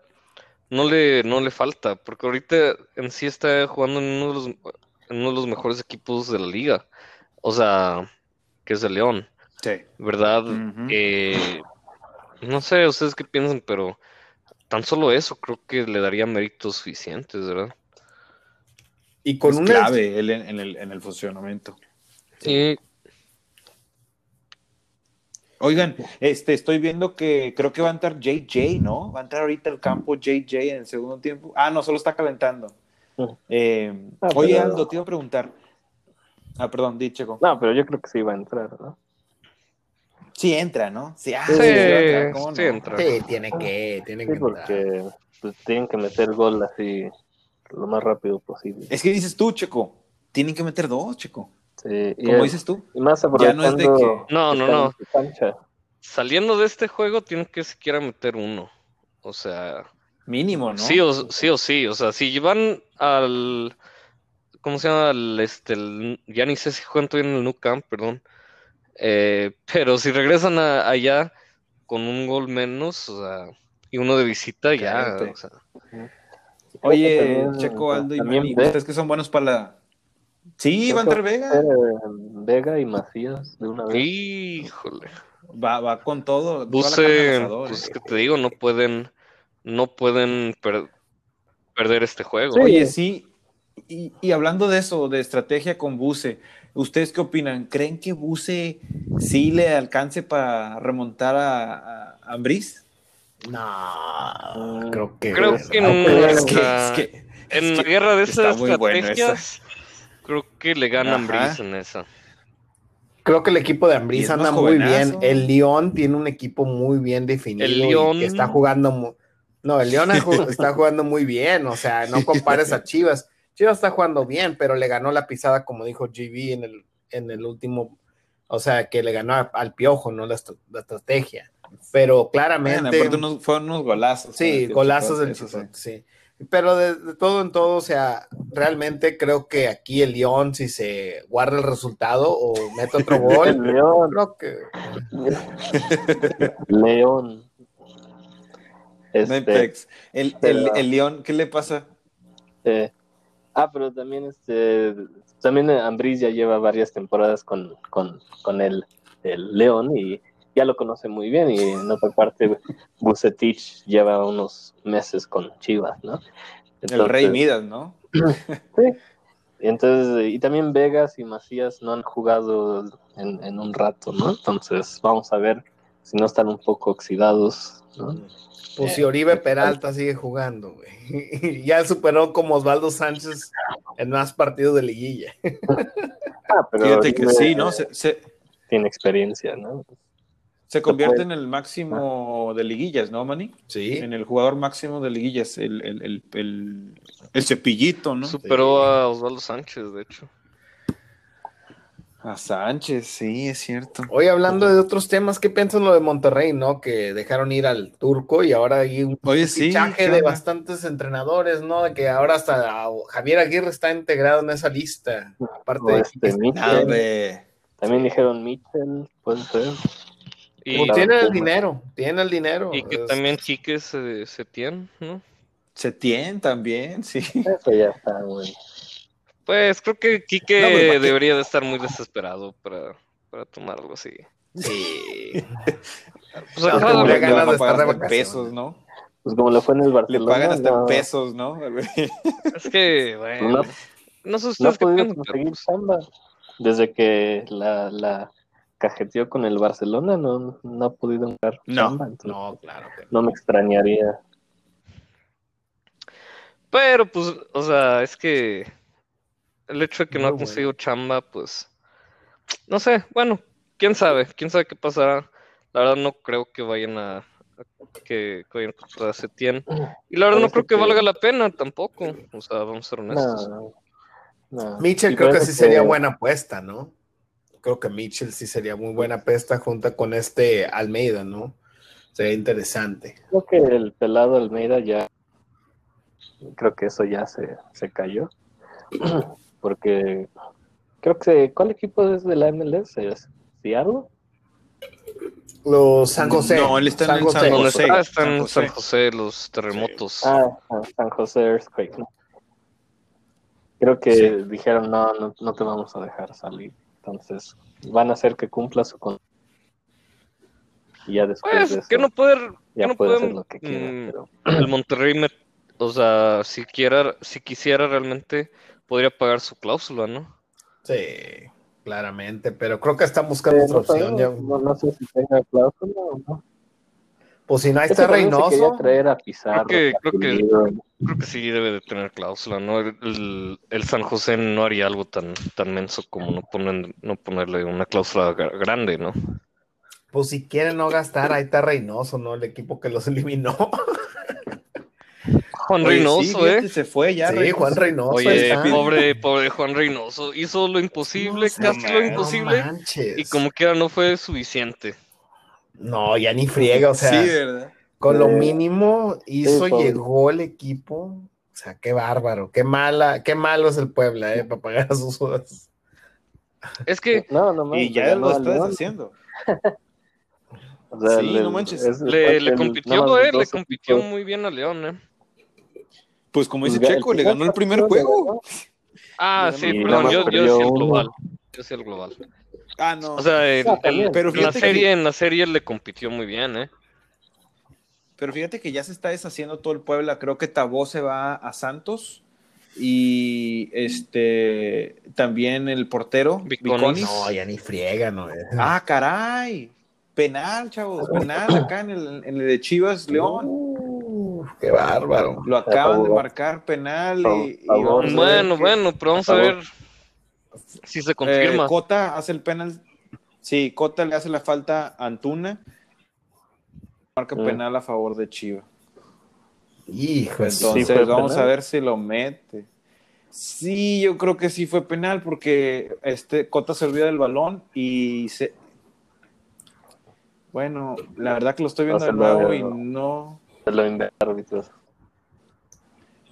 no le, no le falta, porque ahorita en sí está jugando en uno de los, en uno de los mejores equipos de la liga. O sea, que es el León, Sí. ¿verdad? Eh, no sé, ustedes qué piensan, pero tan solo eso creo que le daría méritos suficientes, ¿verdad? Y con es una clave él en, en el, en el funcionamiento. Sí, Oigan, este, estoy viendo que creo que va a entrar JJ, ¿no? Va a entrar ahorita al campo JJ en el segundo tiempo. Ah, no, solo está calentando. Eh, Ah, oye, pero- Aldo, te iba a preguntar. Ah, perdón, di, Checo. No, pero yo creo que sí va a entrar, ¿no? Sí entra, ¿no? Sí, ah, Sí, sí, va a entrar, ¿cómo sí no? entra. Sí, tiene que, tiene Sí, que entrar. porque pues, tienen que meter gol así lo más rápido posible. Es que dices tú, Checo, tienen que meter dos, Checo. Sí, y, Como es- dices tú. y más Ya no es de que- No, no, no. Saliendo de este juego, tienen que siquiera meter uno. O sea, Mínimo, ¿no? sí o sí, o sí. O sea, si van al. ¿Cómo se llama? Al, este, el- ya ni sé si juegan todavía en el Nou Camp, perdón. Eh, pero si regresan a- allá con un gol menos, o sea, y uno de visita, ya. Cállate. o sea, Oye, También- Checo, Aldo y Ve- ustedes que son buenos para la. Sí, va a entrar Vega. Eh, Vega y Macías de una vez. híjole. Va, va con todo. asador, pues ¿eh? que te digo, no pueden, no pueden per- perder este juego. Sí. Oye, sí. Y, y hablando de eso, de estrategia con Buse, ¿ustedes qué opinan? ¿Creen que Buse sí le alcance para remontar a, a? No, Mm, creo que. Creo que no. Es que, es que- En es la guerra de esas bueno estrategias, creo que le ganan Ajá. Breeze en esa. Creo que el equipo de es anda muy jovenazo. bien. El León tiene un equipo muy bien definido. El y León- que está jugando. mu- No, el León está jugando muy bien. O sea, no compares a Chivas. Chivas está jugando bien, pero le ganó la pisada, como dijo GB en el, en el último. O sea, que le ganó a- al piojo, no la, la estrategia. Pero claramente. unos- fueron unos golazos. Sí, ¿no? golazos del sí. Chicote, sí. Pero de, de todo en todo, o sea, realmente creo que aquí el León, si se guarda el resultado o mete otro El gol, León, creo que León. No hay Este. El, el León, ¿qué le pasa? eh, ah, pero también este también Ambriz ya lleva varias temporadas con, con, con el, el León y ya lo conoce muy bien. Y en otra parte, Bucetich lleva unos meses con Chivas, ¿no? El Rey Midas, ¿no? Sí. Y entonces, y también Vegas y Macías no han jugado en, en un rato, ¿no? Entonces, vamos a ver si no están un poco oxidados, ¿no? pues si Oribe Peralta sigue jugando, güey. ya superó como Osvaldo Sánchez en más partidos de liguilla. Ah, pero Fíjate que sí, ¿no? Se, se, Tiene experiencia, ¿no? se convierte en el máximo de liguillas, ¿no, Manny? Sí. En el jugador máximo de liguillas, el, el, el, el, el cepillito, ¿no? Superó a Osvaldo Sánchez, de hecho. A Sánchez, sí, es cierto. Hoy hablando de otros temas, ¿qué piensan lo de Monterrey, no? Que dejaron ir al turco y ahora hay un Oye, fichaje ¿qué de bastantes entrenadores, ¿no? De que ahora hasta Javier Aguirre está integrado en esa lista. Aparte este, Mitchell. De... También dijeron Mitchell, puede ser. Y, pues, Claro, tiene el dinero, tiene el dinero. y que Es- también Quique se, Setién, ¿no? Setien también, sí. Eso ya está bueno. Pues creo que Quique No, pues, debería de estar muy desesperado para, para tomar algo así. Sí. Pues, No, acaba como le ganas de estar de hasta en vacaciones. pesos, ¿no? Pues como le fue en el Le Barcelona. pagan hasta no, en pesos, ¿no? Es que, bueno, No- no sé No ustedes ha qué podido piensan, pues. Desde que la, la cajeteó con el Barcelona, no, no ha podido encontrar No, chamba. entonces No, claro que no. no me extrañaría. pero pues, o sea, es que el hecho de que no ha bueno. conseguido chamba, pues, no sé, bueno, quién sabe, quién sabe qué pasará. La verdad no creo que vayan a, a- que, que vayan contra Setien. Y la verdad no creo que que- valga la pena tampoco. O sea, vamos a ser honestos. No, no. Mitchell Y creo que sí sería buena apuesta, ¿no? Creo que Mitchell sí sería muy buena apuesta junto con este Almeida, ¿no? Sería interesante. Creo que el pelado Almeida ya. Creo que eso ya se, se cayó. Porque. Creo que. ¿Cuál equipo es de la MLS? ¿Es Seattle? Los San José. No, él está en San el José. San ¿Dónde José. está? Está San en José. San José, los terremotos. Ah, ah, San José Earthquake. ¿no? Creo que Sí. dijeron: no, no, no te vamos a dejar salir. Entonces, van a hacer que cumpla su con. Y ya después de Pues, eso, que no poder, que ya no puede hacer lo que quiera. mm, Pero el Monterrey, me- o sea, si quiera, si quisiera realmente, podría pagar su cláusula, ¿no? Sí, claramente, pero creo que están buscando otra no, opción. ya. no, no sé si tenga cláusula o no. Pues si no, ahí está Reynoso. traer a Pizarro, Creo que- creo que- Pulido, Creo que sí debe de tener cláusula, ¿no? El, el- el San José no haría algo tan, tan menso como no, ponen, no ponerle una cláusula gra- grande, ¿no? Pues si quieren no gastar, ahí está Reynoso, ¿no? El equipo que los eliminó. Juan Oye, sí, Reynoso, ¿eh? se fue ya. sí, Reynoso. Juan Reynoso. ahí Oye, está. pobre, pobre Juan Reynoso, hizo lo imposible, No, casi lo imposible, manches. y como quiera no fue suficiente. No, ya ni friega, o sea, sí, ¿verdad? con lo mínimo hizo, Sí, llegó el equipo. O sea, qué bárbaro, qué mala, qué malo es el Puebla, eh, para pagar a sus horas. Es que No, no manches, Y ya lo al está León. deshaciendo. O sea, Sí, le- no manches. es- le, compitió, eh, le compitió muy bien a León, ¿eh? Pues como dice Pues, Checo, le ganó el primer juego. Ah, sí, perdón, yo, yo decía el global. Yo decía el global. Ah, no. O sea, el- Ah, el- también. Pero en la fíjate que- serie, en la serie le compitió muy bien, ¿eh? Pero fíjate que ya se está deshaciendo todo el Puebla. Creo que Tabó se va a Santos. Y este también el portero Viconis. Viconis. No, ya ni friega, ¿no? Ah, caray. Penal, chavos. Penal acá en el, en el de Chivas León. Qué bárbaro. Lo acaban de marcar penal y, y Bueno, que- bueno, pero vamos a ver si se eh, confirma. Cota hace el penal. Sí, Cota le hace la falta a Antuna. Marca Mm. penal a favor de Chivas. Hijo Entonces fue vamos penal. a ver si lo mete. Sí, yo creo que sí fue penal porque este Cota se olvida del balón y se. Bueno, la verdad que lo estoy viendo No de nuevo y no. Se lo inventa árbitros.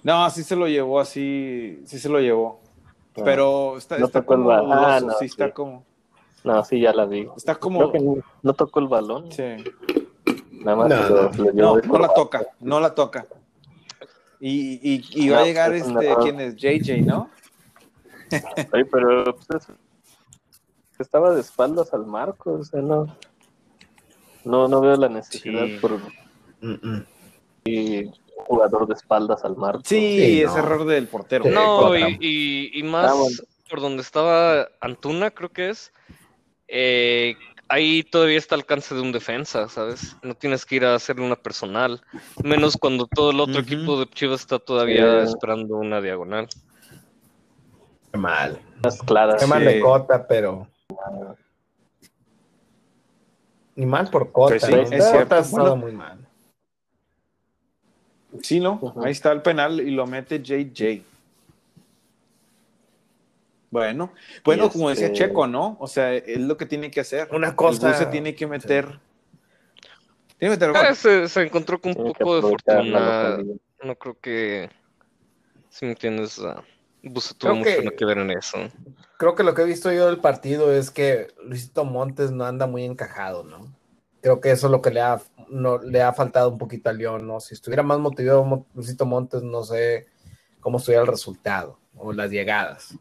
No, sí se lo llevó así, sí se lo llevó. No. Pero está, No está tocó el como balón. Ah, no, sí está sí. como. No, sí, ya la vi. Está como. Creo que no, no tocó el balón. Sí. Nada más No, se lo- llevó No, de no la toca, no la toca. Y, y, y va a llegar pues, este, no. ¿quién es? JJ, ¿no? Oye, pero pues, es- estaba de espaldas al marco, o sea, no. No, no veo la necesidad Sí. por Mm, mm. Jugador de espaldas al marco. Sí, Sí, es no. error del portero. Sí, No, y, y- y más Ah, bueno. por donde estaba Antuna, creo que es. eh, ahí todavía está al alcance de un defensa, ¿sabes? No tienes que ir a hacerle una personal. Menos cuando todo el otro equipo de Chivas está todavía Sí. esperando una diagonal. Qué mal. Más claras. Qué mal de Cota, pero. Ni mal por Cota. Pues sí, ¿no? es Cota cierto. ha estado Bueno. muy mal. Sí, ¿no? Ahí está el penal y lo mete JJ. Bueno, bueno, como decía este- Checo, ¿no? O sea, es lo que tiene que hacer. Una cosa- El se tiene que meter. Tiene que meter Ah, se, se encontró con un Tiene poco de fortuna. No creo que. Si me entiendes, Busa tuvo Creo mucho que- que ver en eso. Creo que lo que he visto yo del partido es que Luisito Montes no anda muy encajado, ¿no? Creo que eso es lo que le ha, no, le ha faltado un poquito a León, ¿no? Si estuviera más motivado Mo- Luisito Montes, no sé cómo estuviera el resultado o las llegadas.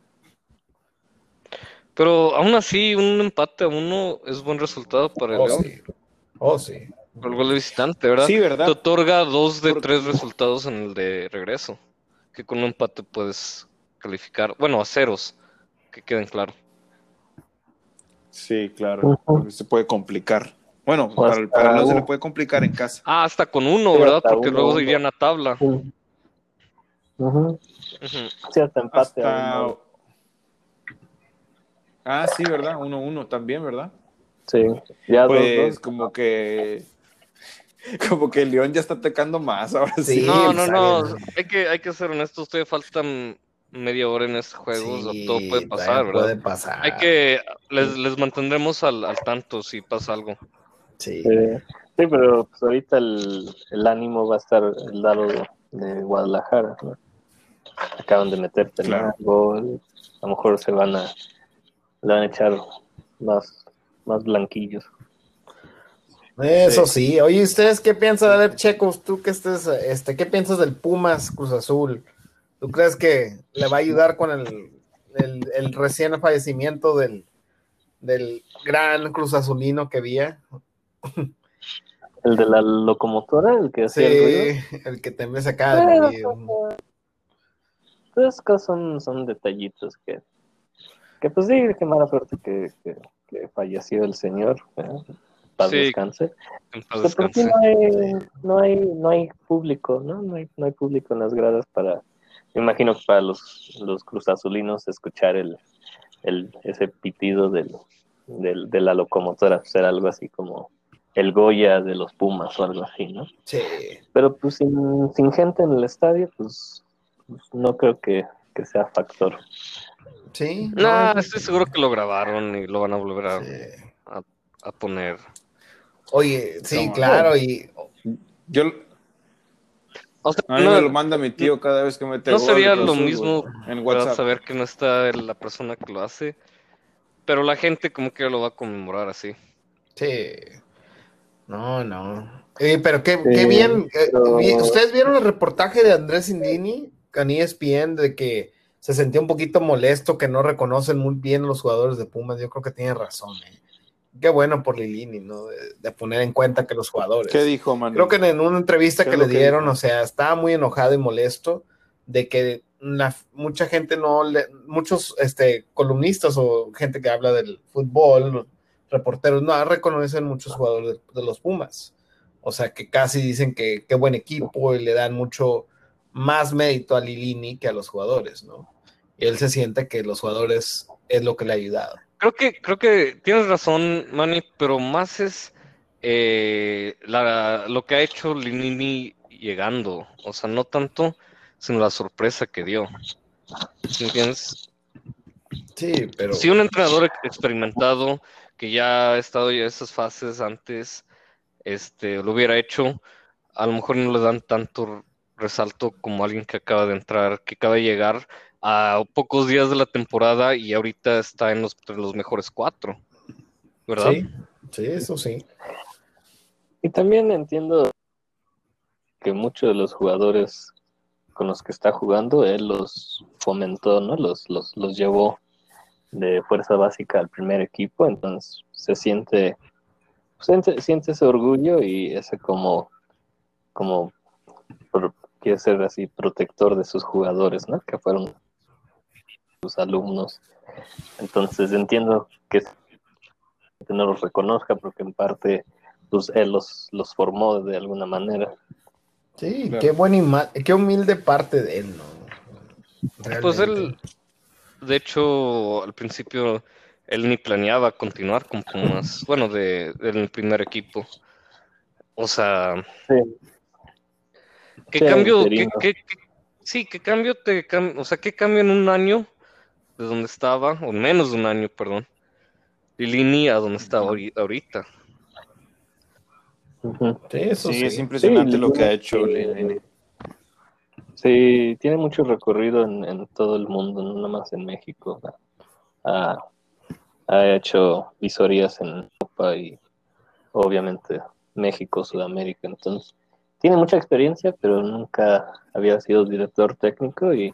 Pero aún así, un empate a uno es buen resultado para el Oh, León. sí. Oh, sí. El gol de visitante, ¿verdad? Sí, ¿verdad? Te otorga dos de Por- tres resultados en el de regreso. Que con un empate puedes calificar. Bueno, a ceros, que queden claro. Sí, claro. Se puede complicar. Bueno, para, el- para León se uno. le puede complicar en casa. Ah, hasta con uno, Sí, ¿verdad? Porque uno, luego uno. irían a tabla. Sí. Hasta empate. Hasta, uno. Ah, sí, ¿verdad? 1-1 también, ¿verdad? Sí, ya dos, Pues dos. como que como que el León ya está atacando más ahora sí. Sí, No, no, no. Hay que, hay que ser honestos. Todavía faltan media hora en este juego. o sea, Sí, todo puede pasar, ¿verdad? Puede pasar. Hay que. Les, les mantendremos al, al tanto si pasa algo. Sí. Eh, sí, pero pues ahorita el, el ánimo va a estar el lado de, de Guadalajara. ¿no? Acaban de meter Claro. gol. A lo mejor se van a, le van a echar más, más blanquillos. Eso sí. Oye, ¿ustedes qué piensan? A ver, Checos, tú que estés, este, ¿qué piensas del Pumas Cruz Azul? ¿Tú crees que le va a ayudar con el, el, el recién fallecimiento del, del gran Cruz Azulino que había? El de la locomotora, el que Sí, hacía el ruido. el que te ves acá. Todas esas cosas son, son detallitos que, que pues sí, qué mala suerte que, que, que falleció el señor. ¿eh? Paz Sí, descanse. Paz Pero ¿por qué descanse. no hay, no hay, no hay público, ¿no? No hay, no hay público en las gradas para, me imagino que para los, los cruzazulinos escuchar el, el, ese pitido del, del, de la locomotora, ser algo así como el Goya de los Pumas o algo así, ¿no? Sí. Pero pues sin, sin gente en el estadio, pues, pues, no creo que, que sea factor. Sí. No, no, estoy seguro que lo grabaron y lo van a volver a, sí. a poner. Oye, sí, No, claro, y Yo O sea, a mí no, me lo manda mi tío cada vez que mete no sería lo mismo en. WhatsApp. saber que no está la persona que lo hace, pero la gente como que lo va a conmemorar así. Sí. No, no. Eh, pero qué, Sí, qué bien. eh, pero- ¿Ustedes vieron el reportaje de Andrés Indini con E ESPN de que se sentía un poquito molesto que no reconocen muy bien los jugadores de Pumas? Yo creo que tiene razón. eh. Qué bueno por Lilini, ¿no? De, de poner en cuenta que los jugadores. ¿Qué dijo, man? Creo que en una entrevista ¿Qué que le que dieron, o sea, estaba muy enojado y molesto de que la- mucha gente no le, muchos este, columnistas o gente que habla del fútbol, reporteros, no reconocen muchos jugadores de, de los Pumas. O sea, que casi dicen que qué buen equipo y le dan mucho más mérito a Lilini que a los jugadores, ¿no? Y él se siente que los jugadores es lo que le ha ayudado. Creo que, creo que tienes razón, Manny, pero más es eh, la, lo que ha hecho Linini llegando. O sea, no tanto, sino la sorpresa que dio. ¿Sí entiendes? Sí, pero Si un entrenador ex- experimentado que ya ha estado en esas fases antes, este, lo hubiera hecho, a lo mejor no le dan tanto resalto como alguien que acaba de entrar, que acaba de llegar a pocos días de la temporada y ahorita está en los, entre los mejores cuatro, ¿verdad? sí, sí, eso sí. Y también entiendo que muchos de los jugadores con los que está jugando, él los fomentó, ¿no? Los, los, los llevó de fuerza básica al primer equipo, entonces se siente, siente, siente ese orgullo y ese como, como pro- quiere ser así protector de sus jugadores, ¿no? Que fueron sus alumnos. Entonces entiendo que no los reconozca porque en parte pues él los, los formó de alguna manera. Sí, Claro. qué buena qué humilde parte de él, ¿no? Pues él, de hecho, al principio él ni planeaba continuar con Pumas, bueno, de, del primer equipo. O sea, Sí. ¿qué Sí, cambio, qué, interino. qué- qué- sí, qué cambio te, cam- o sea, qué cambio en un año de donde estaba, o menos de un año, perdón, Lilini a donde está ahori- ahorita? Sí, eso Sí, sí. es impresionante Sí, lo que ha hecho Lilini. Sí, tiene mucho recorrido en, todo el mundo, no nada más en México. Ha, ha hecho visorías en Europa y obviamente México, Sudamérica. Entonces, tiene mucha experiencia, pero nunca había sido director técnico y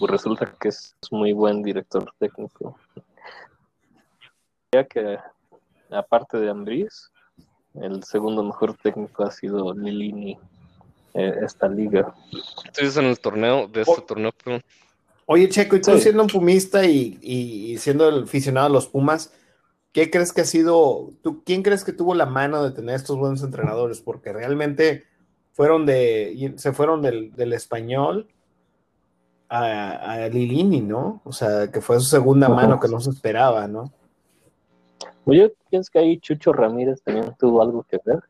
pues resulta que es muy buen director técnico. Ya que aparte de Ambriz, el segundo mejor técnico ha sido Lilini eh, esta liga. Entonces, en el torneo, de este torneo, perdón, Oye, Checo, y tú Sí. siendo un pumista y, y- y siendo el aficionado a los Pumas, ¿qué crees que ha sido, tú, quién crees que tuvo la mano de tener estos buenos entrenadores? Porque realmente fueron de, se fueron del, del español a, a Lilini, ¿no? O sea, que fue su segunda mano que no se esperaba, ¿no? Pues yo pienso que ahí Chucho Ramírez también tuvo algo que ver,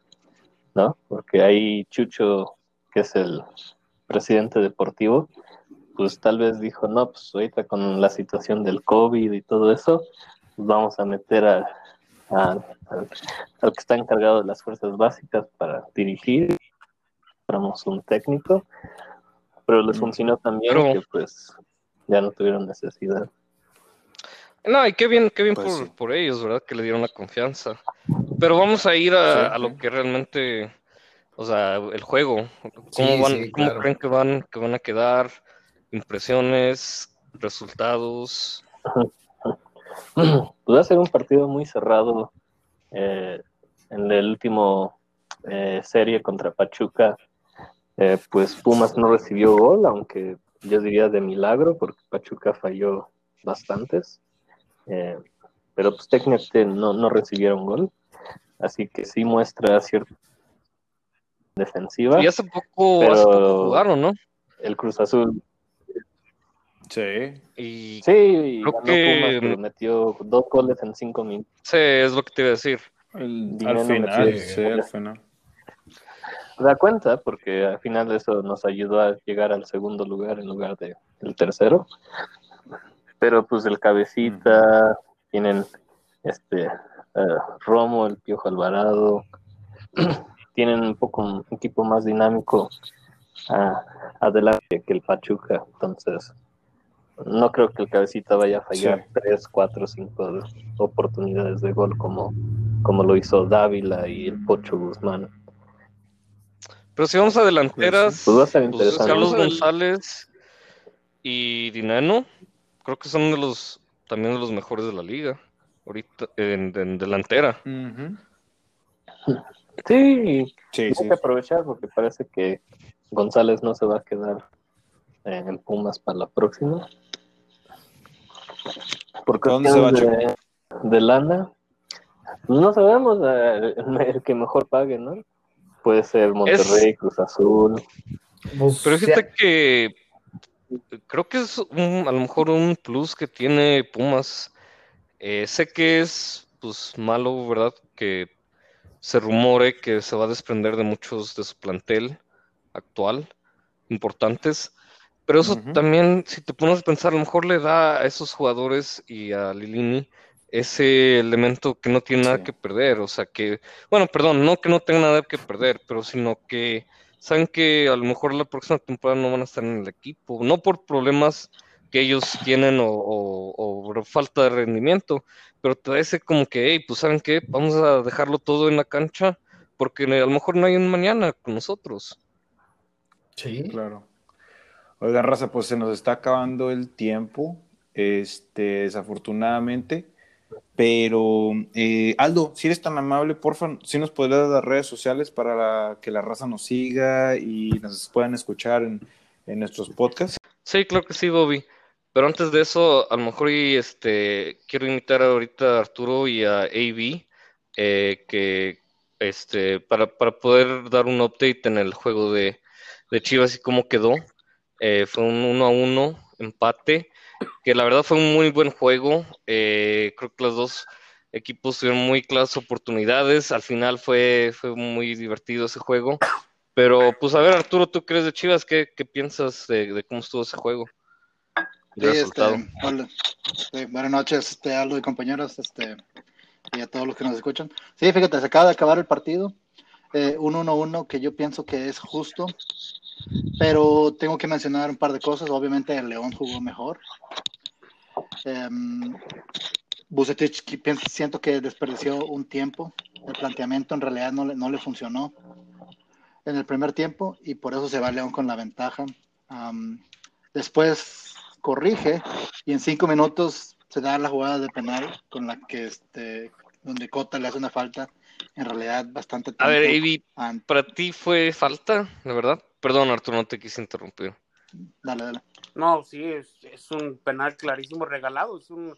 ¿no? Porque ahí Chucho, que es el presidente deportivo, pues tal vez dijo, no, pues ahorita con la situación del COVID y todo eso, pues vamos a meter a, a- al, al que está encargado de las fuerzas básicas para dirigir, compramos un técnico, pero les funcionó también Pero- que pues ya no tuvieron necesidad. No, y qué bien, qué bien Pues por, sí. por ellos, ¿verdad? Que le dieron la confianza. Pero vamos a ir a, Sí, a lo que realmente, o sea, el juego. ¿Cómo Sí, van, sí, cómo claro. creen que van, que van a quedar? Impresiones, resultados. Pues va a ser un partido muy cerrado. eh, en el último eh, serie contra Pachuca, eh, pues Pumas no recibió gol, aunque yo diría de milagro, porque Pachuca falló bastantes. Eh, pero pues técnicamente no, no recibieron gol. Así que sí muestra cierta defensiva. Y hace poco, Pero- hace poco jugaron, ¿no? El Cruz Azul, Sí. Y sí, y Creo ganó que- Pumas, pero metió dos goles en cinco minutos. sí, es lo que te iba a decir. El- al final, sí, al final. da cuenta porque al final eso nos ayudó a llegar al segundo lugar en lugar de el tercero pero pues el cabecita tienen este eh, Romo el Piojo Alvarado tienen un poco un equipo más dinámico adelante que el Pachuca entonces no creo que el cabecita vaya a fallar Sí. tres, cuatro, cinco oportunidades de gol como, como lo hizo Dávila y el Pocho Guzmán. Pero si vamos a delanteras, Pues va a pues. Carlos González y Dineno, creo que son de los también de los mejores de la liga. Ahorita en, en delantera. Sí, Sí, hay sí. que aprovechar porque parece que González no se va a quedar en Pumas para la próxima. Por ¿A dónde se va, de, de lana, pues no sabemos eh, el que mejor pague, ¿no? Puede ser Monterrey, Cruz Azul. Pues, Pero fíjate que creo que es un- a lo mejor un plus que tiene Pumas. Eh, sé que es pues malo, ¿verdad? Que se rumore que se va a desprender de muchos de su plantel actual, importantes. Pero eso también, si te pones a pensar, a lo mejor le da a esos jugadores y a Lilini ese elemento que no tiene nada Sí. que perder. O sea que, bueno, perdón, no que no tenga nada que perder, pero sino que saben que a lo mejor la próxima temporada no van a estar en el equipo, no por problemas que ellos tienen o, o- o por falta de rendimiento, pero te da ese como que, hey, pues saben qué, vamos a dejarlo todo en la cancha porque a lo mejor no hay un mañana con nosotros. sí. Claro. Oigan, raza, pues se nos está acabando el tiempo, este, desafortunadamente. Pero, eh, Aldo, si eres tan amable, porfa, si nos podrías dar las redes sociales para la- que la raza nos siga y nos puedan escuchar en, en nuestros podcasts. Sí, claro que sí, Bobby. Pero antes de eso, a lo mejor y este quiero invitar ahorita a Arturo y a AB eh, que este para, poder dar un update en el juego de, Chivas y cómo quedó. Eh, fue un 1 a 1 empate, que la verdad fue un muy buen juego. Eh, creo que los dos equipos tuvieron muy claras oportunidades. Al final fue, fue muy divertido ese juego. Pero, pues, a ver, Arturo, tú crees de Chivas, ¿qué, qué piensas de cómo estuvo ese juego? Sí, este, hola. Buenas noches, este, Aldo y compañeros, este, y a todos los que nos escuchan. Sí, fíjate, se acaba de acabar el partido, eh, un 1-1 que yo pienso que es justo, pero tengo que mencionar un par de cosas. Obviamente el León jugó mejor. Pienso- siento que desperdició un tiempo. El planteamiento en realidad no le, no le funcionó en el primer tiempo y por eso se va León con la ventaja. Después corrige y en cinco minutos se da la jugada de penal con la que este donde Cota le hace una falta en realidad bastante A ver. Avi, ¿para ti fue falta, la verdad? Perdón, Arturo, no te quise interrumpir. dale, dale. No, sí, es, es un penal clarísimo regalado, es un-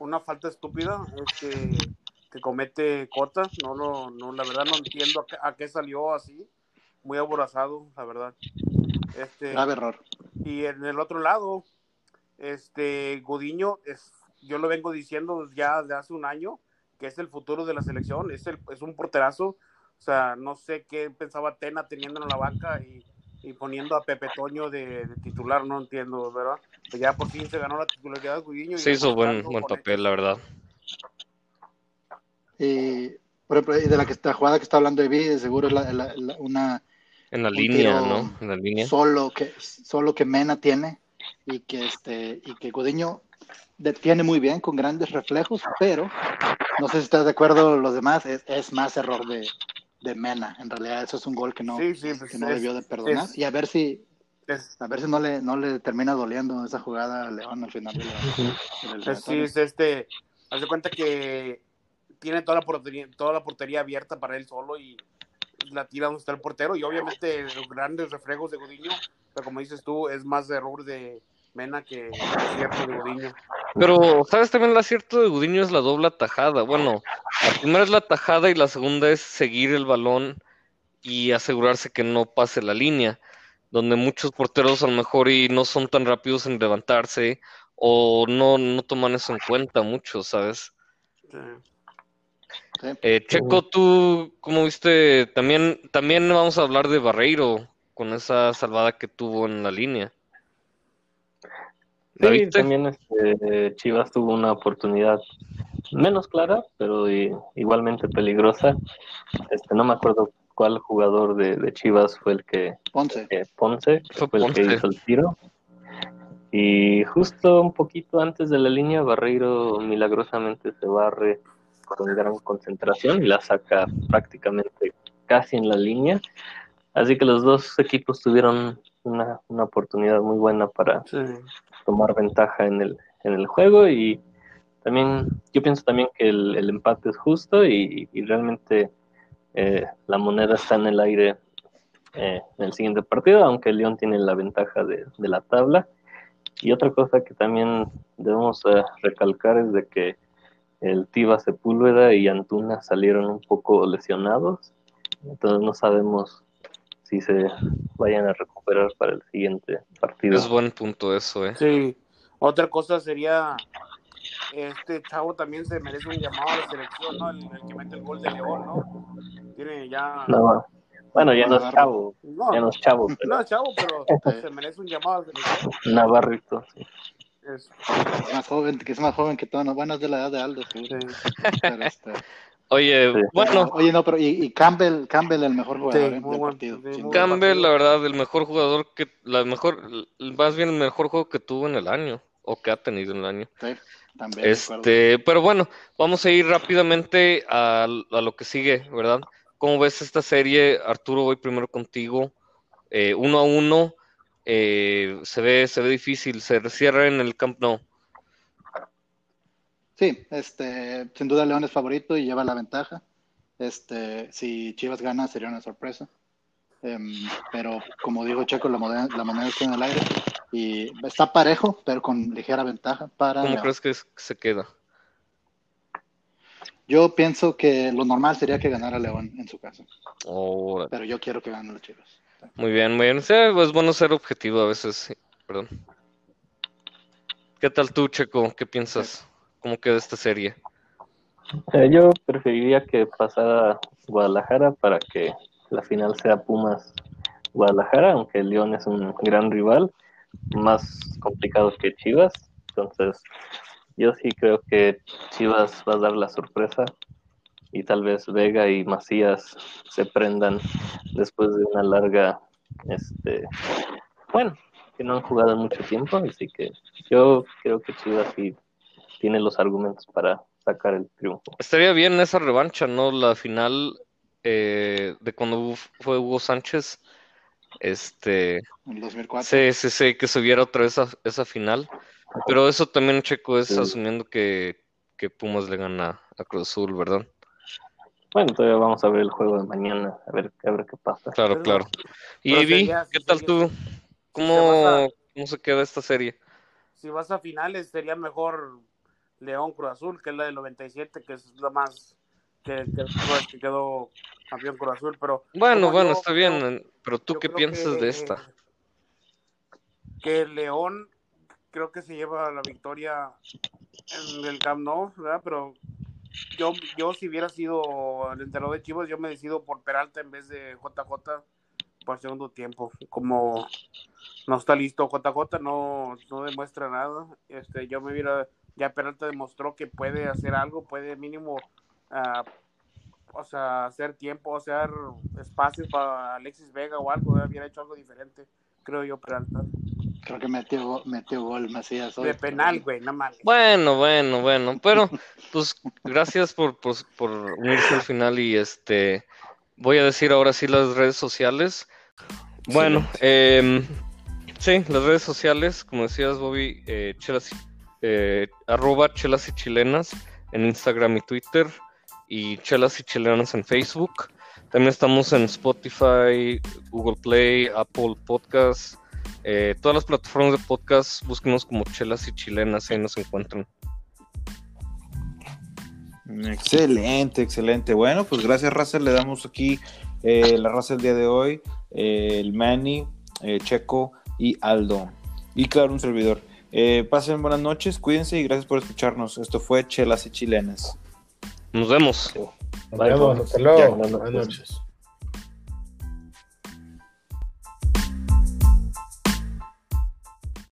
una falta estúpida este, que comete Cota. No, lo, no, la verdad no entiendo a qué, a qué salió así, muy aborazado, la verdad. Este, Grave error. Y en el otro lado, este Gudiño es, yo lo vengo diciendo ya de hace un año, que es el futuro de la selección, es, el, es un porterazo. O sea, no sé qué pensaba Tena teniendo en la banca y, y poniendo a Pepe Toño de, de titular, no entiendo, ¿verdad? Pues ya por fin se ganó la titularidad Gudiño. y Se hizo buen, buen papel, la verdad. Y, por ejemplo, de la, que, la jugada que está hablando Evi, de seguro es la- la- la- una En la Un línea, tiro ¿no? En la línea. solo que, solo que Mena tiene y que, este, y que Gudiño detiene muy bien con grandes reflejos, pero no sé si estás de acuerdo los demás, es, es más error de, de Mena. En realidad eso es un gol que no, Sí, sí, pues que no es- debió de perdonar. es- y a ver si Es, a ver si no le, no le termina doliendo esa jugada a León al final de la, del es- sí, eliminatorio. es este, haz de cuenta que tiene toda la portería, toda la portería abierta para él solo y la tira donde está el portero y obviamente los grandes reflejos de Gudiño, pero como dices tú, es más error de Mena que acierto de Gudiño. Pero, ¿sabes también el acierto de Gudiño es la doble tajada? Bueno, la primera es la tajada y la segunda es seguir el balón y asegurarse que no pase la línea, donde muchos porteros a lo mejor y no son tan rápidos en levantarse o no, no toman eso en cuenta mucho, ¿sabes? Sí. Eh, Checo, tú, ¿cómo viste? También, también vamos a hablar de Barreiro con esa salvada que tuvo en la línea. ¿La Sí, viste? también este, Chivas tuvo una oportunidad menos clara, pero i- igualmente peligrosa. Este, no me acuerdo cuál jugador de, de Chivas fue el que Ponce. eh, Ponce, Fue fue el que Ponce. hizo el tiro. Y justo un poquito antes de la línea, Barreiro milagrosamente se barre con gran concentración y la saca prácticamente casi en la línea. Así que los dos equipos tuvieron una, una oportunidad muy buena para Sí. tomar ventaja en el, en el juego y también yo pienso también que el, el empate es justo y, y realmente eh, la moneda está en el aire eh, en el siguiente partido, aunque el León tiene la ventaja de, de la tabla. Y otra cosa que también debemos eh, recalcar es de que el Tiva Sepúlveda y Antuna salieron un poco lesionados, entonces no sabemos si se vayan a recuperar para el siguiente partido. Es buen punto eso, ¿eh? Sí. Otra cosa sería, este chavo también se merece un llamado a la selección, ¿no? El, el que mete el gol de León, ¿no? Tiene ya... No, bueno, ya no es chavo, No, ya no es chavo, pero no es chavo, pero se merece un llamado a la selección. Navarrito, sí. Es- Es más joven, que es más joven que todos. ¿no? Bueno, es de la edad de Aldo, seguro. sí. Pero, este, Oye, Sí. bueno, Oye, no, pero y, y Campbell, Campbell el mejor jugador Sí, muy del buen- partido. sí, Campbell, la verdad, el mejor jugador que, la mejor, más bien el mejor juego que tuvo en el año, o que ha tenido en el año. Sí, también. Este, pero bueno, vamos a ir rápidamente a, a lo que sigue, ¿verdad? ¿Cómo ves esta serie? Arturo, voy primero contigo. Eh, uno a uno, eh, se ve, se ve difícil, se cierra en el Camp Nou. Sí, este, sin duda León es favorito y lleva la ventaja. Este, si Chivas gana sería una sorpresa. Em, pero como dijo Checo, la moneda, la moneda está en el aire y está parejo, pero con ligera ventaja para ¿Cómo León. crees que se queda? Yo pienso que lo normal sería que ganara León en su casa, pero yo quiero que ganen los Chivas. Muy bien, muy bien. Sí, es bueno ser objetivo a veces, sí, perdón. ¿Qué tal tú, Checo? ¿Qué piensas? ¿Cómo queda esta serie? Yo preferiría que pasara Guadalajara para que la final sea Pumas Guadalajara, aunque León es un gran rival, más complicado que Chivas. Entonces, yo sí creo que Chivas va a dar la sorpresa y tal vez Vega y Macías se prendan después de una larga, este, bueno, que no han jugado mucho tiempo, así que yo creo que Chivas sí tiene los argumentos para sacar el triunfo. Estaría bien esa revancha, ¿no? La final eh, de cuando fue Hugo Sánchez. Este, En el 2004. sí, sí, sí, que se viera otra vez esa, esa final. Pero eso también, Checo, es Sí. asumiendo que, que Pumas le gana a Cruz Azul, ¿verdad? Bueno, todavía vamos a ver el juego de mañana, a ver, a ver qué pasa. Claro, Pero- claro. Y Evi, ¿qué tal tú? ¿Cómo, a- cómo se queda esta serie? Si vas a finales, sería mejor León Cruz Azul, que es la del 97, que es la más que, que, que quedó campeón Cruz Azul. Pero Bueno, bueno, yo está bien, pero tú qué piensas que, de esta? que León creo que se lleva la victoria en el Camp Nou, ¿verdad? Pero yo, yo si hubiera sido el entrenador de Chivas, yo me decido por Peralta en vez de JJ por el segundo tiempo. Como no está listo JJ, no, no demuestra nada. Este, yo me hubiera, ya Peralta demostró que puede hacer algo, puede mínimo, ah, o sea, hacer tiempo, o sea, espacios para Alexis Vega o algo, hubiera hecho algo diferente, creo yo, Peralta. Creo que metió, metió gol Macías hoy. De penal, güey, nada más. Bueno, bueno, bueno, pero pues gracias por, por, por unirse al final y este voy a decir ahora sí las redes sociales. Bueno, sí, las redes sociales, como decías Bobby, eh, chelas, eh, arroba chelas y chilenas en Instagram y Twitter y chelas y chilenas en Facebook. También estamos en Spotify, Google Play, Apple Podcasts, eh, todas las plataformas de podcast, búsquenos como chelas y chilenas, ahí nos encuentran. Excelente, excelente. Bueno, pues gracias, Russell. Le damos aquí eh, la raza el día de hoy, eh, el Manny, Checo y Aldo. Y claro, un servidor. Eh, pasen buenas noches, cuídense y gracias por escucharnos. Esto fue Chelas y Chilenas. Nos vemos. Nos vemos, hasta luego. Buenas Buenas noches. noches.